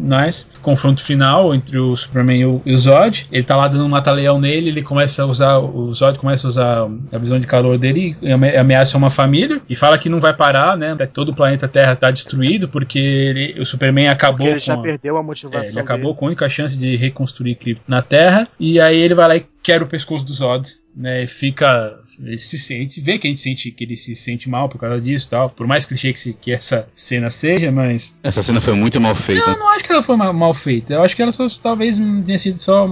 Mas, confronto final entre o Superman e o, e o Zod. Ele tá lá dando um mata-leão nele, ele começa a usar. O Zod começa a usar a visão de calor dele e ame- ameaça uma família. E fala que não vai parar, né? Todo o planeta Terra tá destruído porque ele- o Superman acabou Porque ele com já a- perdeu a é, motivação. ele acabou dele. com a única chance de reconstruir Krypton na Terra. E aí ele vai lá e quebra o pescoço do Zod. Né, fica. Ele se sente. Vê que a gente sente que ele se sente mal por causa disso e tal. Por mais clichê que, se- que essa cena seja, mas. Essa cena foi muito mal feita. Não, eu não acho que ela foi ma- mal feita. Eu acho que ela só, talvez tenha sido só.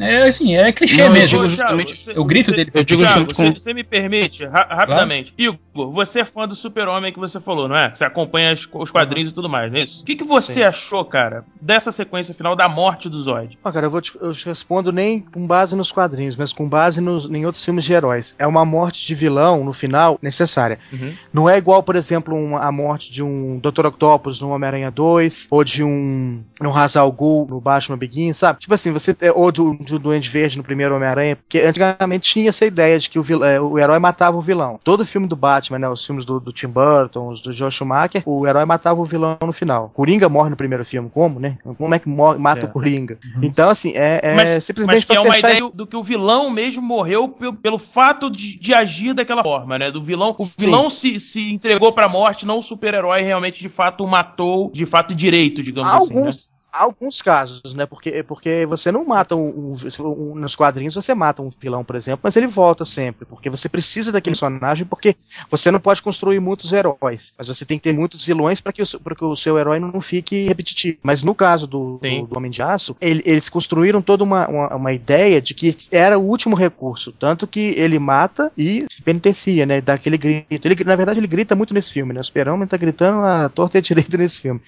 É assim, é clichê Não, eu mesmo. digo Ô, justamente- o grito dele eu digo Thiago, você, você me permite, ra- rapidamente. Igor, você é fã do Super-Homem que você falou, não é? Você acompanha as- os quadrinhos e tudo mais, não é isso? O que, que você Sim. achou, cara, dessa sequência final da morte do Zod? Ah, cara, eu, vou te, eu te respondo nem com base nos quadrinhos, mas com base nos, em outros filmes de heróis. É uma morte de vilão, no final, necessária. Uhum. Não é igual, por exemplo, uma- a morte de um Dr. Octopus no Homem-Aranha 2, ou de um, um Hazal Ghul no Batman Begins, sabe? Tipo assim, você ou do, do Duende Verde no primeiro Homem-Aranha, porque antigamente tinha essa ideia de que o, vil- é, o herói matava o vilão. Todo filme do Batman, né, os filmes do, do Tim Burton, os do Joe Schumacher, o herói matava o vilão no final. Coringa morre no primeiro filme, como, né? Como é que morre, mata É. o Coringa? Então, assim, é, é Mas- simplesmente Mas que é uma ideia do que o vilão mesmo morreu pe- pelo fato de, de agir daquela forma, né? Do vilão. O Sim. vilão se, se entregou pra morte, não o super-herói realmente de fato o matou de fato direito, digamos assim. Né? Alguns, casos, né? Porque, porque você não mata um, um- um- Nos quadrinhos você mata um vilão, por exemplo, mas ele volta sempre. Porque você precisa daquele personagem, porque você não pode construir muitos heróis. Mas você tem que ter muitos vilões para que, o seu- pra que o seu herói não fique repetitivo. Mas no caso do, do, do Homem de Aço, ele- eles construíram toda uma, uma, uma ideia de que era o último recurso. Tanto que ele mata e se penitencia, né? Dá aquele grito. Ele, na verdade, ele grita muito nesse filme, né? O Super-Homem tá gritando a torta e a direita nesse filme.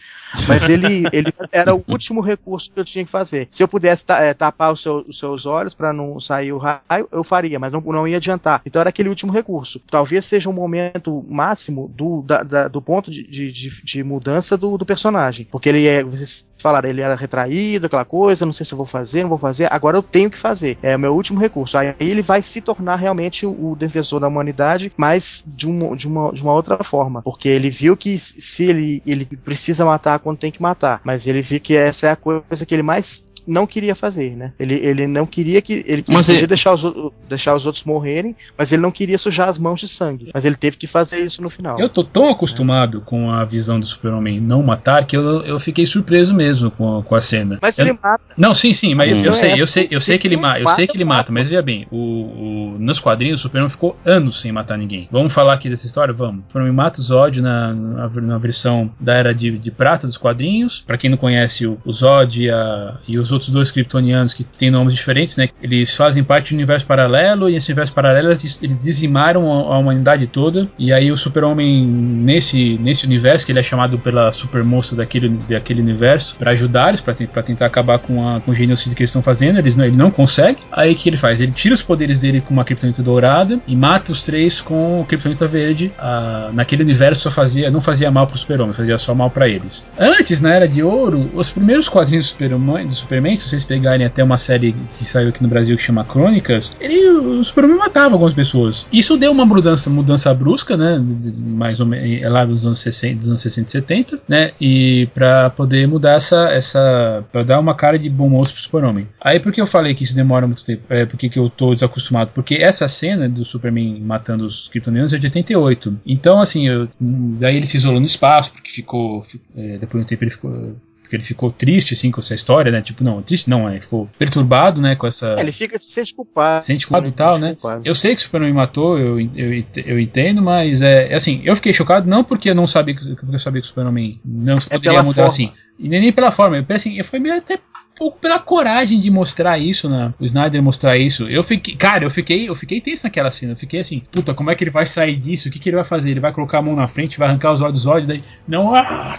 Mas ele, ele era o último recurso que eu tinha que fazer. Se eu pudesse eh, tapar os, seu- os seus olhos para não sair o raio, eu faria, mas não, não ia adiantar. Então era aquele último recurso. Talvez seja um momento máximo do, da- da- do ponto de, de, de- mudança do, do personagem. Porque ele é, vocês falaram, ele era retraído, aquela coisa, não sei se eu vou fazer, não vou fazer, agora eu tenho que fazer. É o meu último recurso. Aí ele vai se tornar realmente o, o defensor da humanidade, mas de uma, de, uma, de uma outra forma. Porque ele viu que se ele, ele precisa matar quando tem que matar, mas ele viu que essa é a coisa que ele mais não queria fazer, né? Ele, ele não queria que. Ele Mas queria ele- deixar, os, deixar os outros morrerem, mas ele não queria sujar as mãos de sangue. Mas ele teve que fazer isso no final. Eu tô tão acostumado com a visão do Super-Homem não matar que eu, eu fiquei surpreso mesmo com, com a cena. Mas Eu- ele mata. Não, sim, sim, mas Hum. eu Então sei, é eu essa- sei, eu sei que ele mata, eu sei que ele mata, mas veja bem, o, o- nos quadrinhos o Superman ficou anos sem matar ninguém. Vamos falar aqui dessa história? Vamos. O Superman mata o Zod na, na, na versão da Era de, de Prata dos quadrinhos. Pra quem não conhece o, o Zod e, a- e os outros dois kryptonianos que têm nomes diferentes, né? Eles fazem parte um universo paralelo e nesse universo paralelo eles, eles dizimaram a, a humanidade toda. E aí o Super-Homem nesse, nesse universo, que ele é chamado pela supermoça daquele, daquele universo, pra ajudar eles, pra, te- tentar acabar com, a, com o genocídio que eles estão fazendo, eles não, ele não consegue. Aí o que ele faz? Ele tira os poderes dele com uma kryptonita dourada e mata os três com o kryptonita verde. Ah, naquele universo só fazia, não fazia mal pro Super-Homem, fazia só mal pra eles. Antes, na Era de Ouro, os primeiros quadrinhos do Superman, do Superman, se vocês pegarem até uma série que saiu aqui no Brasil que chama Crônicas, ele, o Superman matava algumas pessoas. Isso deu uma mudança, mudança brusca, né? Mais ou menos é lá dos anos 60, dos anos 60 e 70, né? E pra poder mudar essa, essa para dar uma cara de bom moço pro Super-Homem. Aí por que eu falei que isso demora muito tempo? É porque que eu tô desacostumado? Porque essa cena do Superman matando os Kryptonianos é de 88. Então, assim, eu- daí ele se isolou no espaço, porque ficou. fi- é, depois de um tempo ele ficou. Porque ele ficou triste, assim, com essa história, né? Tipo, não, triste não, é, ficou perturbado, né, com essa. É, ele fica se sente culpado. Sente culpado e tal, né? Culpado. Eu sei que o Superman matou, eu, eu, eu entendo, mas é é assim, eu fiquei chocado não porque eu não sabia que porque eu sabia que o Superman não poderia pela mudar forma. assim. E nem pela forma, eu, eu fui meio até pouco pela coragem de mostrar isso, né? O Snyder mostrar isso. Eu fiquei, cara, eu fiquei, eu fiquei tenso naquela cena. Eu fiquei assim, puta, como é que ele vai sair disso? O que, que ele vai fazer? Ele vai colocar a mão na frente, vai arrancar os olhos dos olhos, daí não, ah,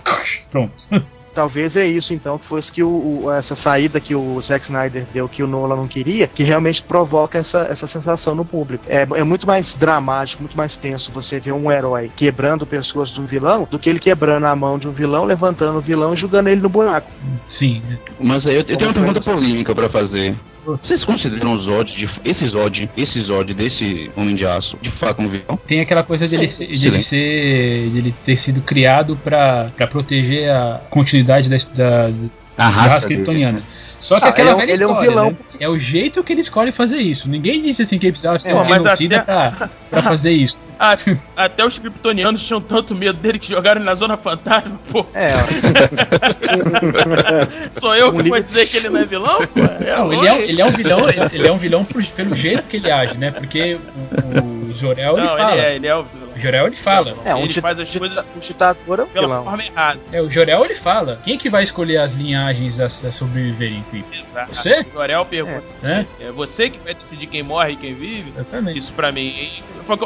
pronto. Talvez é isso, então, que fosse que o, o- essa saída que o Zack Snyder deu, que o Nolan não queria, que realmente provoca essa, essa sensação no público. É, é muito mais dramático, muito mais tenso você ver um herói quebrando o pescoço do vilão do que ele quebrando a mão de um vilão, levantando o vilão e jogando ele no buraco. Sim, Mas aí eu, eu tenho uma pergunta polêmica pra fazer. Vocês consideram o Zod, de, esse Zod, esse Zod desse Homem de Aço, de fato um vilão? Tem aquela coisa dele, ser, dele, ser, dele ter sido criado pra pra proteger a continuidade da, da, A da raça raça dele. kryptoniana. Só que Ah, aquela ele é um- velha ele é um história, vilão. né? É o jeito que ele escolhe fazer isso. Ninguém disse assim que ele precisava ser É, um genocida até- pra, pra fazer isso. Até os kryptonianos tinham tanto medo dele que jogaram ele na Zona Fantasma, pô. É, Sou eu Um que li- vou dizer que ele não é vilão, pô? É Não, ele é, ele é um vilão, ele, ele é um vilão por- pelo jeito que ele age, né? Porque o, o Jorel ele Não, fala. ele é, ele é o vilão. O Jorel ele fala. é um ele dita- faz as dita- coisas um ditador é um pela vilão. forma errada. É, o Jorel ele fala. Quem é que vai escolher as linhagens a, a sobreviverem? Exato. Você? O Jorel pergunta. É? É você que vai decidir quem morre e quem vive? Exatamente. Isso pra mim.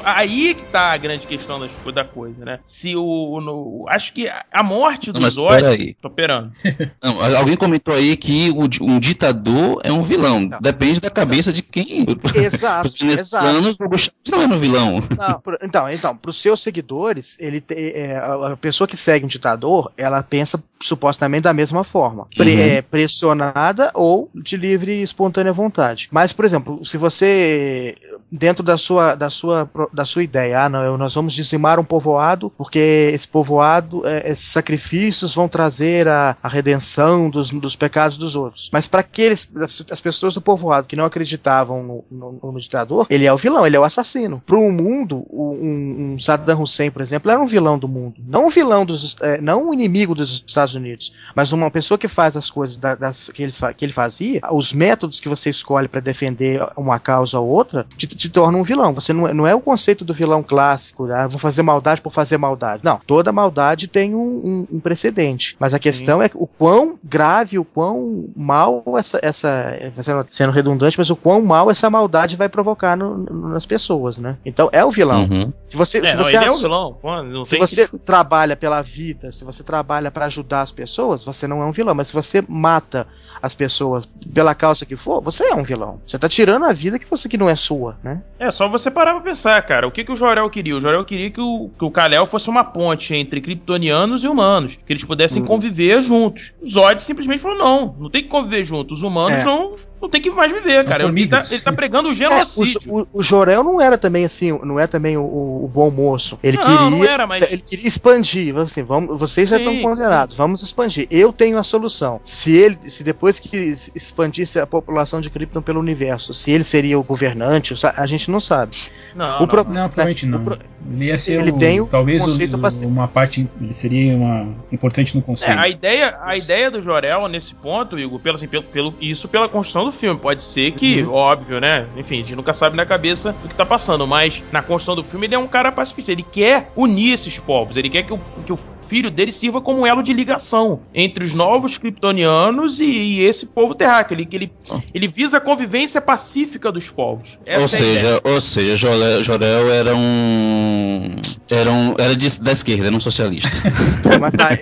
Aí que tá a grande questão da coisa, né? Se o. no- acho que a- morte do Não, mas Zod. peraí. Tô operando. Não, alguém comentou aí que o, um ditador é um vilão. Depende da cabeça de quem. Exato, exato. o Chávez não era um vilão. Não, por- então, então, para os seus seguidores, ele te- é, a pessoa que segue um ditador, ela pensa supostamente da mesma forma, Pre- Uhum. é, pressionada ou de livre e espontânea vontade. Mas, por exemplo, se você dentro da sua da sua da sua ideia, ah, não, nós vamos dizimar um povoado porque esse povoado, é, esses sacrifícios vão trazer a, a redenção dos, dos pecados dos outros. Mas para aqueles as, as pessoas do povoado que não acreditavam no, no- no ditador, ele é o vilão, ele é o assassino. Para o mundo, o- um, um Saddam Hussein, por exemplo, era um vilão do mundo, não um vilão dos, é, não um inimigo dos Estados Unidos, mas uma pessoa que faz as coisas da- das, que, eles, que ele fazia, os métodos que você escolhe para defender uma causa ou outra, te, te torna um vilão. Você não, é- não é o conceito do vilão clássico, né? vou fazer maldade por fazer maldade. Não, toda maldade tem um, um- um precedente. Mas a questão é o quão grave, o quão mal essa, essa sendo- sendo redundante, mas o quão mal essa maldade vai provocar no- no- nas pessoas, né? Então é o vilão. Uhum. Se você, É, se não, você ele é ass- vilão. Pô, não se você trabalha pela vida, se você trabalha para ajudar as pessoas, você não é um vilão. Mas se você mata as pessoas pela causa que for, você é um vilão. Você tá tirando a vida que você que não é sua, né? É só você parar pra pensar, cara. O que, que o Jorel queria? O Jorel queria que o, que o Kal-El fosse uma ponte entre kryptonianos e humanos. Que eles pudessem Hum. conviver juntos. O Zod simplesmente falou: não, não tem que conviver juntos. Os humanos É. não, não tem que mais viver, cara. Ele tá, ele tá pregando o É, o, genocídio. o, o Jorel não era também assim, não é também o, o bom moço. Ele Não, queria, não era, mas- ele queria expandir, assim, vamos, vocês já Sim. estão condenados, vamos expandir. Eu tenho a solução. Se ele, se depois que expandisse a população de Krypton pelo universo, se ele seria o governante, a gente não sabe. Não, o pro- Não, provavelmente não. O pro- Ele ia ser Ele o- tem o talvez o- conceito o- uma parte. Ele seria uma importante no É, conceito. a ideia, a ideia do Jorel nesse ponto, Igor, pelo, assim, pelo, pelo- isso pela construção do filme. Pode ser que, Uhum. óbvio, né? Enfim, a gente nunca sabe na cabeça o que tá passando, mas na construção do filme ele é um cara pacifista. Ele quer unir esses povos, ele quer que o, que o filho dele sirva como um elo de ligação entre os novos kryptonianos e, e esse povo terráqueo. Ele, ele, ele visa a convivência pacífica dos povos. Essa Ou é seja, ou seja, Jorel, Jorel era um. Era um. Era de- da esquerda, era um socialista. Mas aí,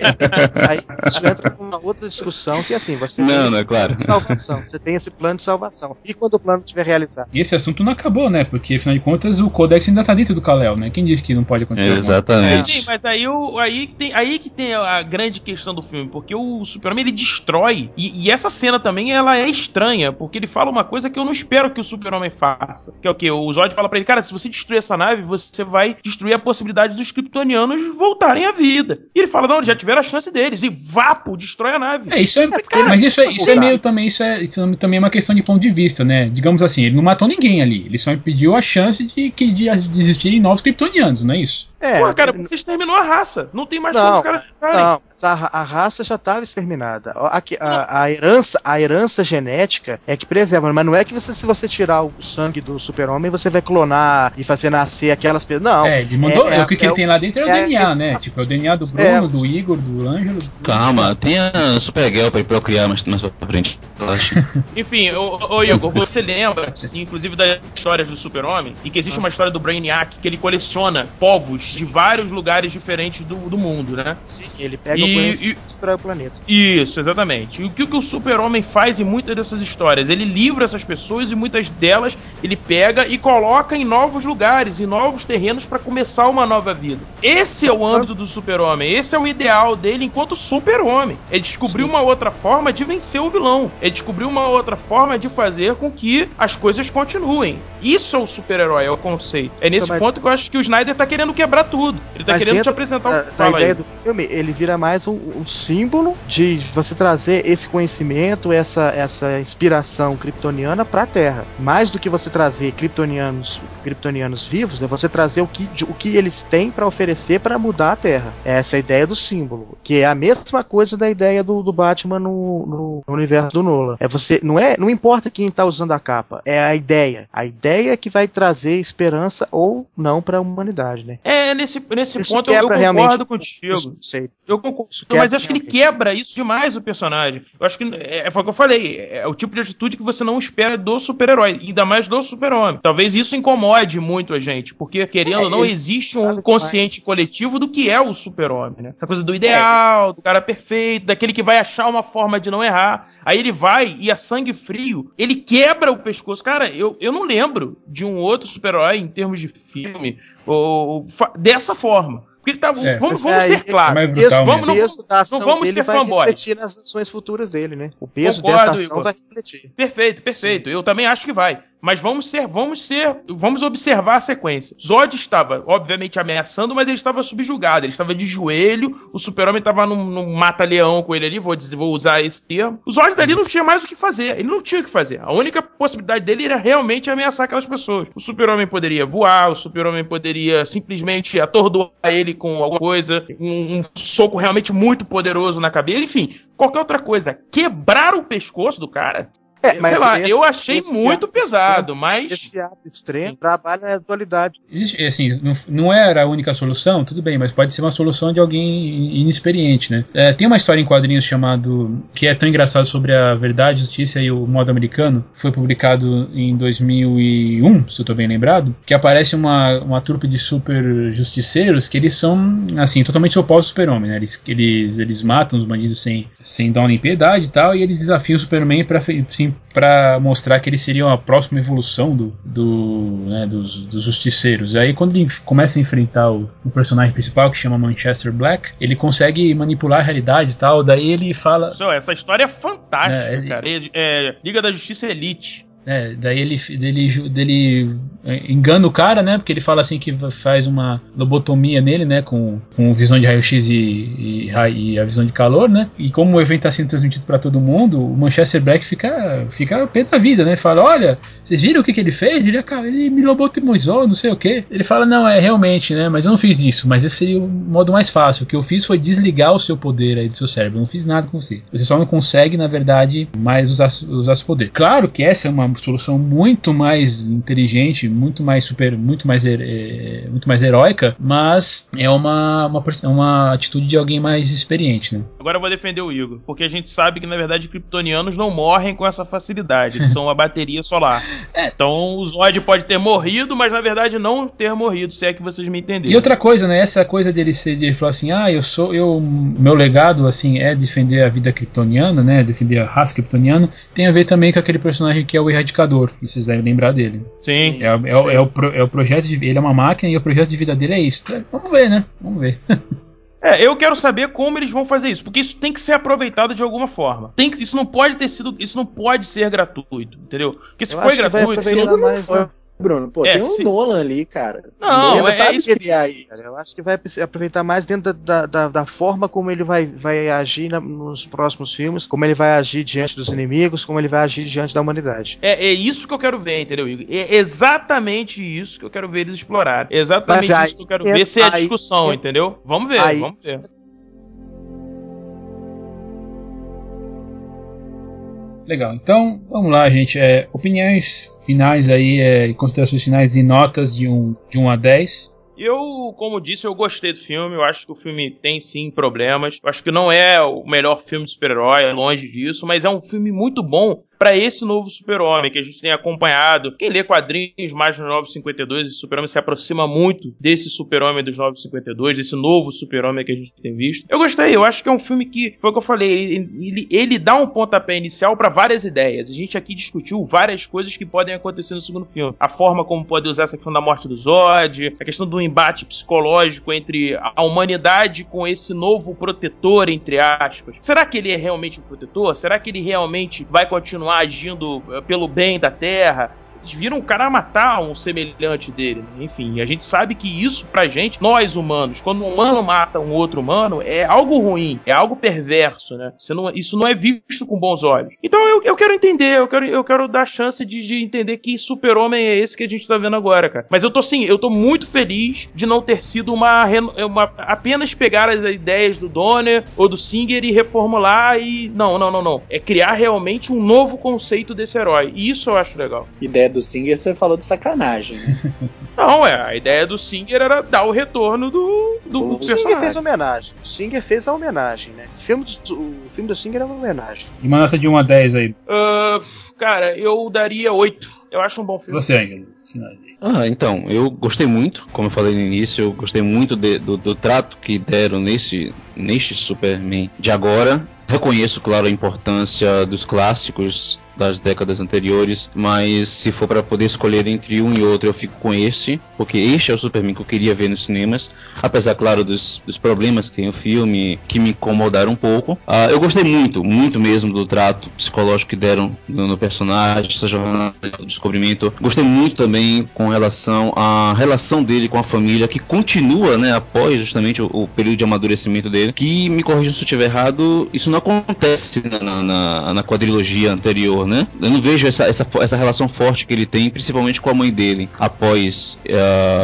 aí isso entra numa outra discussão que assim, você Não, tem não, é claro. plano de salvação, você tem esse plano de salvação. E quando o plano estiver realizado? E esse assunto não acabou, né? Porque afinal de contas o Codex ainda tá dentro do Kal-El, né? Quem disse que não pode acontecer? Exatamente. Sim, mas aí, o, aí, tem, aí que tem a grande questão do filme, porque o Super-Homem ele destrói, e, e essa cena também ela é estranha, porque ele fala uma coisa que eu não espero que o Super-Homem faça, que é o que? O Zod fala pra ele, cara, se você destruir essa nave, você vai destruir a possibilidade dos kryptonianos voltarem à vida. E ele fala, não, eles já tiveram a chance deles, e vapo, destrói a nave. É, isso é. cara, mas isso é, isso é meio também, isso é, isso também é uma questão de ponto de vista, né? Digamos assim, ele não matou ninguém ali, ele só impediu a chance de que de, de existirem novos kryptonianos, não é isso? É, Pô, cara, você exterminou a raça, não tem mais como Não. Não, mas a, a raça já estava exterminada. Aqui, a, a herança, a herança genética é que preserva, mas não é que você, se você tirar o sangue do super-homem, você vai clonar e fazer nascer aquelas pessoas. Não. é, ele mandou. é- o que, que é ele o- tem lá dentro é o é- DNA, é- né? Tipo, é o DNA do é, Bruno, do Igor, do Ângelo. Calma, tem a Supergirl pra ir procriar mais, mais pra frente. Enfim, ô, ô Igor, você lembra, inclusive, das histórias do Super-Homem, e que existe uma história do Brainiac que ele coleciona povos de vários lugares diferentes do, do mundo, né? Sim, ele pega E- o conhecimento e- destrói o planeta. Isso, exatamente. E o que, o Super-Homem faz em muitas dessas histórias? Ele livra essas pessoas e muitas delas ele pega e coloca em novos lugares, em novos terrenos para começar uma nova vida. Esse é o âmbito do Super-Homem, esse é o ideal dele enquanto Super-Homem. É descobrir uma outra forma de vencer o vilão, é descobrir uma outra forma de fazer com que as coisas continuem. Isso é o super-herói, é o conceito. É nesse Então, mas- ponto que eu acho que o Snyder tá querendo quebrar tudo. Ele tá Mas querendo te dentro apresentar da, o da Fala ideia aí. do filme, ele vira mais um, um símbolo de você trazer esse conhecimento, essa, essa inspiração kryptoniana pra Terra. Mais do que você trazer kryptonianos, kryptonianos vivos, é você trazer o que, o que eles têm pra oferecer pra mudar a Terra. Essa é a ideia do símbolo, que é a mesma coisa da ideia do, do Batman no, no- no universo do Nolan. É você, não é, não importa quem tá usando a capa, é a ideia. A ideia que vai trazer esperança ou não pra humanidade, né? É, nesse, nesse Isso ponto eu, eu quebra concordo realmente contigo. Esse conceito. Eu concordo, mas acho que ele quebra isso demais o personagem. Eu acho que é, foi o que eu falei, é o tipo de atitude que você não espera do super-herói, ainda mais do super-homem. Talvez isso incomode muito a gente, porque querendo É, ou não existe um consciente coletivo do que é o super-homem, né? Essa coisa do ideal, do cara perfeito, daquele que vai achar uma forma de não errar. Aí ele vai e a sangue frio, ele quebra o pescoço. Cara, eu, eu não lembro de um outro super-herói em termos de filme ou, fa- dessa forma. Porque tá. É, vamos mas vamos é ser claros. brutal Vamos, o não, peso da ação não vamos ser vai fanboy. refletir nas ações futuras dele, né? O peso Concordo, dessa ação Igor. vai refletir. Perfeito, perfeito. Eu também acho que vai. Mas vamos ser, vamos ser, vamos observar a sequência. Zod estava, obviamente, ameaçando, mas ele estava subjugado, ele estava de joelho, o super-homem estava num, num mata-leão com ele ali, vou, dizer, vou usar esse termo. O Zod dali não tinha mais o que fazer, ele não tinha o que fazer. A única possibilidade dele era realmente ameaçar aquelas pessoas. O super-homem poderia voar, o super-homem poderia simplesmente atordoar ele com alguma coisa, um, um soco realmente muito poderoso na cabeça, enfim, qualquer outra coisa. Quebrar o pescoço do cara, É, sei lá, esse- eu achei muito ato pesado, mas. Esse ato extremo trabalha a dualidade. Existe, assim, não, não era a única solução, tudo bem, mas pode ser uma solução de alguém inexperiente, né? É, tem uma história em quadrinhos chamado que é tão engraçado sobre a verdade, justiça e o modo americano. Foi publicado em 2001, se eu tô bem lembrado, que aparece uma, uma trupe de super justiceiros que eles são assim totalmente opostos ao Super-Homem, né? Eles, eles eles matam os bandidos sem sem dar nem piedade e tal, e eles desafiam o Superman para se assim para mostrar que eles seriam a próxima evolução do, do né, dos, dos justiceiros. Aí quando ele começa a enfrentar o, o, personagem principal que chama Manchester Black, ele consegue manipular a realidade e tal. Daí ele fala. Essa história é fantástica, é, cara. É, é, Liga da Justiça Elite. É, daí ele, dele, dele é, engana o cara, né? Porque ele fala assim que faz uma lobotomia nele, né? Com, com visão de raio-x e, e, e, a visão de calor, né? E como o evento está sendo transmitido para todo mundo, o Manchester Black fica, fica pé da vida, né? Fala: Olha, vocês viram o que, que ele fez? Ele, ele me lobotomizou, não sei o que. Ele fala: Não, é realmente, né? Mas eu não fiz isso. Mas esse seria o modo mais fácil. O que eu fiz foi desligar o seu poder aí do seu cérebro. Eu não fiz nada com você. Você só não consegue, na verdade, mais usar, usar seu poder. Claro que essa é uma solução muito mais inteligente, muito mais super, muito mais, é, muito mais heróica, mas é uma, uma, uma atitude de alguém mais experiente, né? Agora eu vou defender o Igor, porque a gente sabe que na verdade kryptonianos não morrem com essa facilidade, eles são uma bateria solar. É. Então o Zod pode ter morrido, mas na verdade não ter morrido, se é que vocês me entenderam. E outra coisa, né, essa coisa dele ser, de ele falar assim, ah, eu sou, eu, meu legado assim é defender a vida kryptoniana, né, defender a raça kryptoniana, tem a ver também com aquele personagem que é o Erradicador, vocês devem lembrar dele. Sim. É, é, sim. é, o, é o projeto de ele é uma máquina e o projeto de vida dele é isso. Vamos ver, né? Vamos ver. É, eu quero saber como eles vão fazer isso, porque isso tem que ser aproveitado de alguma forma. Tem, isso não pode ter sido, isso não pode ser gratuito, entendeu? Porque se eu foi gratuito, vai não, mais, né? Bruno. Pô, é, tem um se... Nolan ali, cara. Não, é, é isso. Criar aí. Eu acho que vai aproveitar mais dentro da, da, da forma como ele vai, vai agir na, nos próximos filmes, como ele vai agir diante dos inimigos, como ele vai agir diante da humanidade. É, é isso que eu quero ver, entendeu, Igor? É exatamente isso que eu quero ver eles explorar. É exatamente Mas, isso que eu quero ver ser a discussão, entendeu? Vamos ver, aí, vamos ver. Legal, então vamos lá, gente. É, opiniões finais aí, é, considerações finais e notas de 1 um, de um a 10. Eu, como disse, eu gostei do filme. Eu acho que o filme tem sim problemas. Eu acho que não é o melhor filme de super-herói, longe disso, mas é um filme muito bom para esse novo Super-Homem que a gente tem acompanhado. Quem lê quadrinhos mais no 952, esse Super-Homem se aproxima muito desse Super-Homem dos 952, desse novo Super-Homem que a gente tem visto. Eu gostei, eu acho que é um filme que, foi o que eu falei, ele, ele, ele dá um pontapé inicial para várias ideias. A gente aqui discutiu várias coisas que podem acontecer no segundo filme. A forma como pode usar essa questão da morte do Zod, a questão do embate psicológico entre a humanidade com esse novo protetor, entre aspas. Será que ele é realmente um protetor? Será que ele realmente vai continuar agindo eh, pelo bem da Terra viram o cara matar um semelhante dele. Né? Enfim, a gente sabe que isso pra gente, nós humanos, quando um humano mata um outro humano, é algo ruim, é algo perverso, né? Não, isso não é visto com bons olhos. Então eu, eu quero entender, eu quero, eu quero dar chance de, de entender que super-homem é esse que a gente tá vendo agora, cara. Mas eu tô sim, eu tô muito feliz de não ter sido uma, uma apenas pegar as ideias do Donner ou do Singer e reformular e não, não, não, não. É criar realmente um novo conceito desse herói. E isso eu acho legal. Ideia do do Singer, você falou de sacanagem. Né? Não, é. A ideia do Singer era dar o retorno do, do o Singer fez homenagem. O Singer fez a homenagem, né? O filme, do, o filme do Singer é uma homenagem. E uma nota de 1 a 10 aí? Uh, cara, eu daria 8. Eu acho um bom filme. Você, Angelo. Ah, então, eu gostei muito, como eu falei no início, eu gostei muito de, do, do trato que deram nesse, neste Superman de agora. Reconheço, claro, a importância dos clássicos das décadas anteriores, mas se for para poder escolher entre um e outro, eu fico com esse, porque este é o Superman que eu queria ver nos cinemas, apesar, claro, dos, dos problemas que tem o filme, que me incomodaram um pouco. Uh, eu gostei muito, muito mesmo do trato psicológico que deram no, no personagem, essa jornada do descobrimento. Gostei muito também com relação à relação dele com a família, que continua, né, após justamente o, o período de amadurecimento dele, que, me corrija se eu estiver errado, isso não acontece na, na, na quadrilogia anterior, né? Eu não vejo essa, essa, essa relação forte que ele tem, principalmente com a mãe dele, após uh,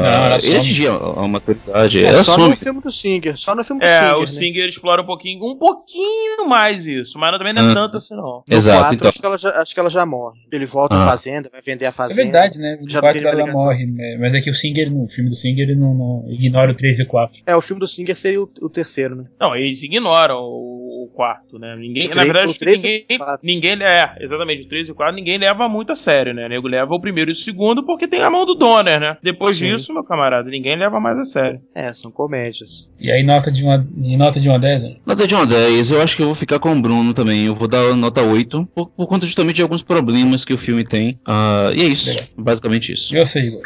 não, ele atingir a, a maturidade. É, só some. no filme do Singer, só no filme do é, Singer. É, o né? Singer explora um pouquinho, um pouquinho mais isso, mas também não é tanto assim não. No Exato, 4, então. acho, que ela já, acho que ela já morre. Ele volta ah. à fazenda, vai vender a fazenda. É verdade, né? No já 4 ela morre, né? mas é que o Singer, no filme do Singer, ele não, não ignora o 3 e o 4. É, o filme do Singer seria o, o terceiro, né? Não, eles ignoram. O 4, né? Ninguém, O na três- verdade, três ninguém, ninguém é, exatamente, o 3 e o 4 ninguém leva muito a sério, né? O nego leva o primeiro e o segundo porque tem a mão do Donner, né? Depois Sim. disso, meu camarada, ninguém leva mais a sério. É, são comédias. E aí, nota de uma, nota de uma 10? né? Nota de 1 a 10, eu acho que eu vou ficar com o Bruno também. Eu vou dar nota 8, por, por conta justamente de alguns problemas que o filme tem. Ah, e é isso, Legal. basicamente isso. E você, Igor?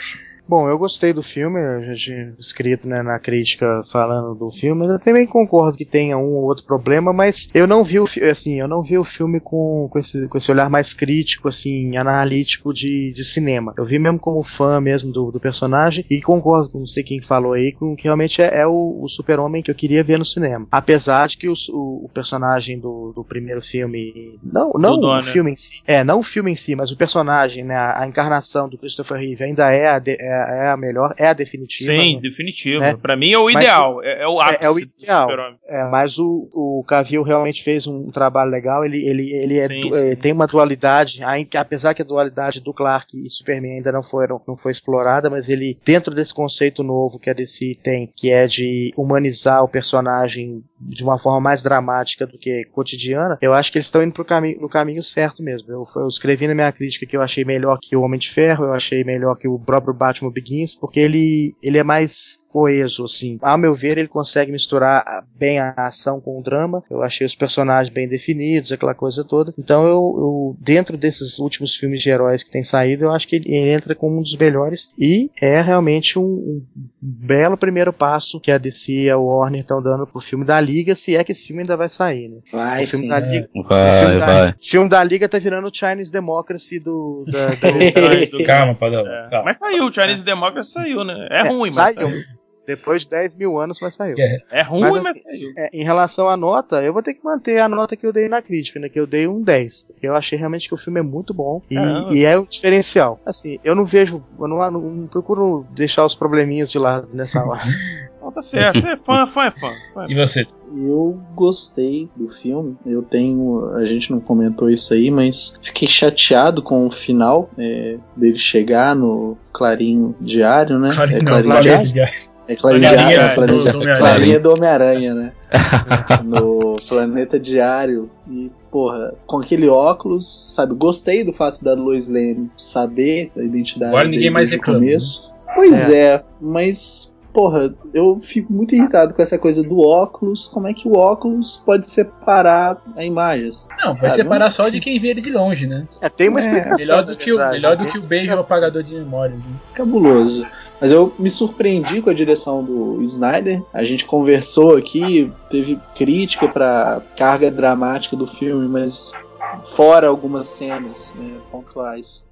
Bom, eu gostei do filme, eu já tinha escrito né, na crítica falando do filme. Eu também concordo que tenha um ou outro problema, mas eu não vi o assim, eu não vi o filme com, com, esse, com esse olhar mais crítico, assim, analítico de, de cinema. Eu vi mesmo como fã mesmo do, do personagem e concordo com não sei quem falou aí, com que realmente é, é o, o super-homem que eu queria ver no cinema. Apesar de que os- o, o personagem do, do primeiro filme. Não, não o Donner. filme em si. É, não o filme em si, mas o personagem, né? A, a encarnação do Christopher Reeve ainda é a, de- é, é a melhor, é a definitiva. Sim, né? definitivo. né? Pra mim é o Mas ideal, é, é o ápice é o do ideal. É, mas o, o Cavill realmente fez um trabalho legal. Ele, ele, ele é Sim, é, sim. tem uma dualidade, apesar que a dualidade do Clark e Superman ainda não foram não foi explorada, mas ele dentro desse conceito novo que a DC tem, que é de humanizar o personagem de uma forma mais dramática do que cotidiana, eu acho que eles estão indo pro caminho, no caminho certo mesmo. Eu, eu escrevi na minha crítica que eu achei melhor que o Homem de Ferro, eu achei melhor que o próprio Batman Begins, porque ele, ele é mais coeso, assim. A meu ver, ele consegue misturar bem a ação com o drama. Eu achei os personagens bem definidos, aquela coisa toda. Então, eu, eu dentro desses últimos filmes de heróis que tem saído, eu acho que ele, ele entra como um dos melhores e é realmente um, um belo primeiro passo que a DC e a Warner estão dando pro filme da Liga, se é que esse filme ainda vai sair, né? Vai o filme sim. da Liga, o Vai, filme, da, vai. o filme da Liga tá virando o Chinese Democracy do, da, da É, Calma, Padrão. é. Calma. Mas saiu, o Chinese Democracy saiu, né? É, É, ruim, mas saiu. saiu. Depois de 10 mil anos, mas saiu. É. É ruim, Mas, mas, assim, saiu. É, em relação à nota, eu vou ter que manter a nota que eu dei na crítica, né? Que eu dei um 10. Porque eu achei realmente que o filme é muito bom e, e é um diferencial. Assim, eu não vejo, eu não, não- não procuro deixar os probleminhas de lado nessa hora. Não, tá certo. É fã, fã é fã. fã é E você? Eu gostei do filme. Eu tenho. A gente não comentou isso aí, mas fiquei chateado com o final é, dele chegar no Clarim Diário, né? Clarim, é não, Clarim Clarim Diário? Diário. É Clarinha Diário, é do- do Diário. Homem-Aranha. Clarinha é do Homem-Aranha, né? no Planeta Diário. E, porra, com aquele óculos, sabe? Gostei do fato da Lois Lane saber da identidade Agora ninguém mais reclama, né? começo. Pois é. mas. Porra, eu fico muito irritado com essa coisa do óculos. Como é que o óculos pode separar a imagem? Não, vai Ah, separar só de quem vê ele de longe, né? É, tem uma É, explicação. Melhor do que o, melhor do tem que o beijo no apagador de memórias. Né? Cabuloso. Mas eu me surpreendi com a direção do Snyder. A gente conversou aqui, teve crítica pra carga dramática do filme, mas fora algumas cenas né, pontuais.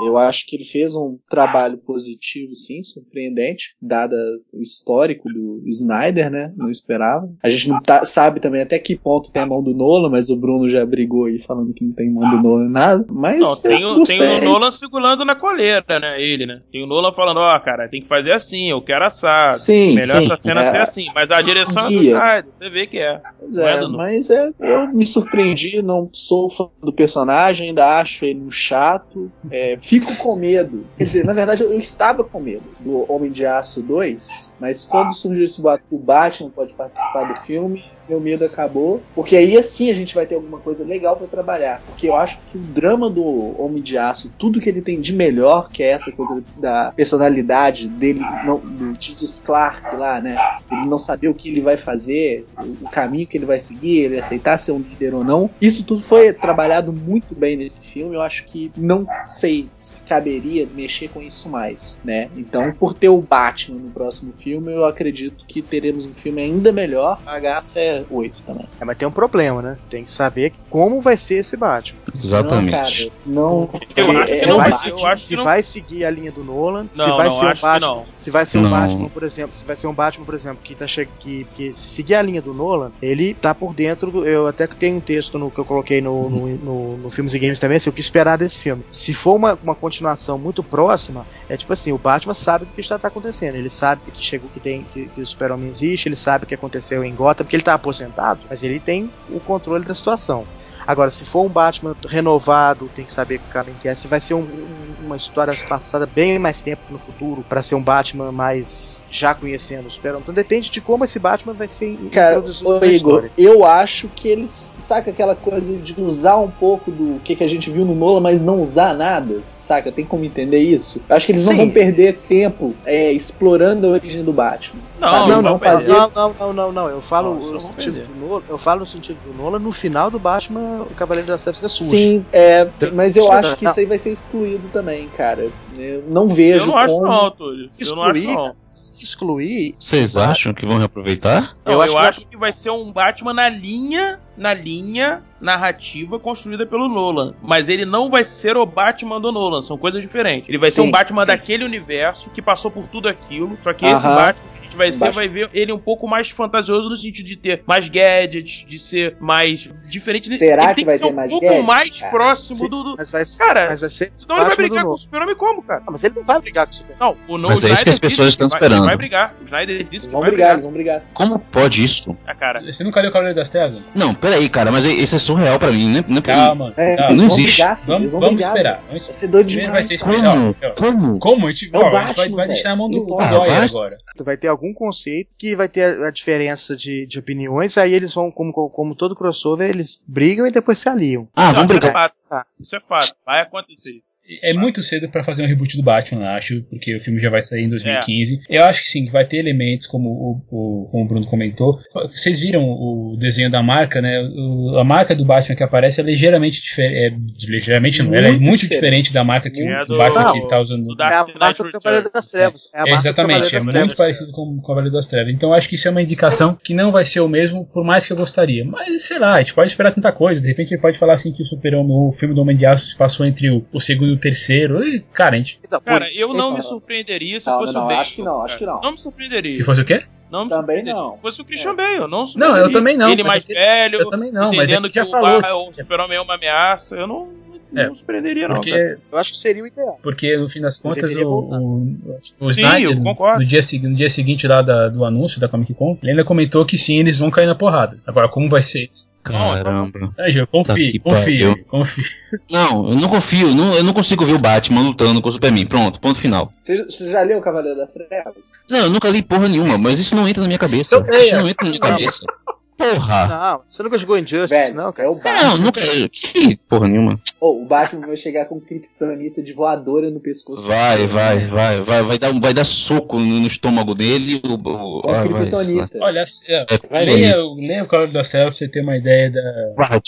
Eu acho que ele fez um trabalho positivo, sim, surpreendente, dada o histórico do Snyder, né? Não esperava. A gente não tá- sabe também até que ponto tem a mão do Nolan, mas o Bruno já brigou aí falando que não tem mão do Nolan nada. Mas Não, tem, o, tem o Nolan segurando na coleira, né? Ele, né? Tem o Nolan falando, ó, cara, tem que fazer assim, eu quero assado. Sim, Melhor sim. essa cena É. ser assim. Mas a direção é do Guia. Snyder, você vê que é. Pois é é, mas é, eu me surpreendi, não sou fã do personagem, ainda acho ele um chato, é, fico com medo. Quer dizer, na verdade eu estava com medo do Homem de Aço 2, mas quando surgiu esse boato o Batman pode participar do filme, meu medo acabou, porque aí assim a gente vai ter alguma coisa legal pra trabalhar. Porque eu acho que o drama do Homem de Aço, tudo que ele tem de melhor, que é essa coisa da personalidade dele, não, do Jesus Clark lá, né? Ele não saber o que ele vai fazer, o caminho que ele vai seguir, ele aceitar ser um líder ou não. Isso tudo foi trabalhado muito bem nesse filme. Eu acho que não sei se caberia mexer com isso mais, né? Então, por ter o Batman no próximo filme, eu acredito que teremos um filme ainda melhor. A H é 8 também. É, mas tem um problema, né? Tem que saber como vai ser esse Batman. Exatamente. Não, cara, não. Eu acho que não vai seguir, acho se não- vai seguir a linha do Nolan, se Não, vai não, ser um Batman, não. se vai ser um Não. Batman, por exemplo, se vai ser um Batman, por exemplo, que tá que, que se seguir a linha do Nolan, ele tá por dentro, do- eu até que tenho um texto no que eu coloquei no, no, no, no Filmes e Games também, assim, o que esperar desse filme. Se for uma, uma continuação muito próxima, é tipo assim, o Batman sabe o que está tá acontecendo, ele sabe que chegou que tem que, que o Super-Homem existe, ele sabe o que aconteceu em Gotham, porque ele tá aposentado, mas ele tem o controle da situação. Agora, se for um Batman renovado, tem que saber que caminho que é. Se vai ser um- um- uma história passada bem mais tempo no futuro, pra ser um Batman mais já conhecendo o Super-Homem. Então depende de como esse Batman vai ser Cara, ô Igor, história. eu acho que eles. Saca aquela coisa de usar um pouco do que, que a gente viu no Nolan, mas não usar nada? Saca? Tem como entender isso? Eu acho que eles não Sim. vão perder tempo é, explorando a origem do Batman. Não? Não, não, fazer. não, não, não, não, não. Eu falo Não, no não sentido do Nolan, eu falo no sentido do Nolan no final do Batman, o Cavaleiro das Trevas fica sujo. Sim, é, mas eu acho que isso aí vai ser excluído também, cara. Eu não vejo Eu não acho como. não, Eu acho excluir, não. se excluir, Vocês acham que vão reaproveitar? Não, Eu eu, acho acho, que- que vai ser um Batman na linha, na linha narrativa construída pelo Nolan. Mas ele não vai ser o Batman do Nolan, são coisas diferentes. Ele vai ser Sim, um Batman sim. daquele universo que passou por tudo aquilo. Só que esse Aham. Batman que a gente vai ser, vai ver ele um pouco mais fantasioso no sentido de ter mais gadgets, de ser mais diferente. Será ele que tem vai ser ter um mais pouco gadget, mais cara? próximo Sim, do. do... mas vai ser, Cara, mas vai ser Senão ele vai brigar com o. Super-Homem como, cara? Ah, mas ele não vai brigar com o Super. Não, o não Mas é isso que as pessoas estão vai, esperando. Vai brigar. O Snyder disse Eles que vão vai brigar, brigar. eles vão brigar. Como pode isso? Ah, cara. Você nunca leu o Cavaleiro das Trevas? Não, peraí, cara, mas isso é surreal pra mim, né? Não é. Calma, É, calma. não existe. brigar, Vamos, vamos brigar, esperar. Vamos Vai ser doido Primeiro vai demais. ser. Como? Como? Como? A gente É o vai, deixar na mão do, do agora. Vai ter algum conceito que vai ter a diferença de, de opiniões, aí eles vão, como, como todo crossover, eles brigam e depois se aliam. Ah, vamos isso é brigar. fato. Ah. Isso é fato. Vai acontecer isso. É muito cedo pra fazer um reboot do Batman, acho, porque o filme já vai sair em 2015. É. Eu acho que sim, que vai ter elementos, como o, o- como o Bruno comentou. Vocês viram o desenho da marca, né? O- a marca do Batman que aparece é ligeiramente diferente. É, ligeiramente não, ela é Muito muito diferente. diferente da marca que É o do- Batman Não, que tá usando é a marca do. Cavaleiro das Trevas. É É, exatamente, é muito parecido com o Cavaleiro das Trevas. Então acho que isso é uma indicação que não vai ser o mesmo, por mais que eu gostaria. Mas sei lá, a gente pode esperar tanta coisa. De repente ele pode falar assim que o Super-Homem, o filme do Homem de Aço se passou entre o, o segundo e o terceiro. E, cara, a gente. Então, Cara, isso eu não me surpreenderia se Não, fosse não, o Bale. acho que não, acho que não. Não me surpreenderia. Se fosse o quê? Não me Também não. Se fosse o Christian É. Bale, não Não, eu também não, Ele mais eu- velho, eu também não, mas é entendendo que já o falou. Bar- o Super-Homem é uma ameaça. Eu não É, me surpreenderia, não. cara. Porque, Eu acho que seria o ideal. porque no fim das contas, o, o, o Sim, Snyder, no dia, no dia seguinte lá da- do anúncio da Comic Con, ele ainda comentou que sim, eles vão cair na porrada. Agora, como vai ser? Caramba. Tá confie, confie, pariu. confie. Não, eu não confio, não- eu não consigo ver o Batman lutando com o Superman. Pronto, ponto final. Você, já leu o Cavaleiro das Trevas? Não, eu nunca li porra nenhuma, mas isso não entra na minha cabeça. Então. Isso não entra na minha cabeça. Porra! Não, você nunca jogou Injustice, Velho, não, é cara? o Batman. Não, nunca. Que porra nenhuma. Ô, o Batman vai chegar com kryptonita de voadora no pescoço. Vai, vai, vai, vai, vai dar, vai dar soco no, estômago dele. O, o, Com ah, vai, kryptonita. Olha, se- é, Vai, leia, o- leia o Cavaleiro das Trevas pra você ter uma ideia da. Porra,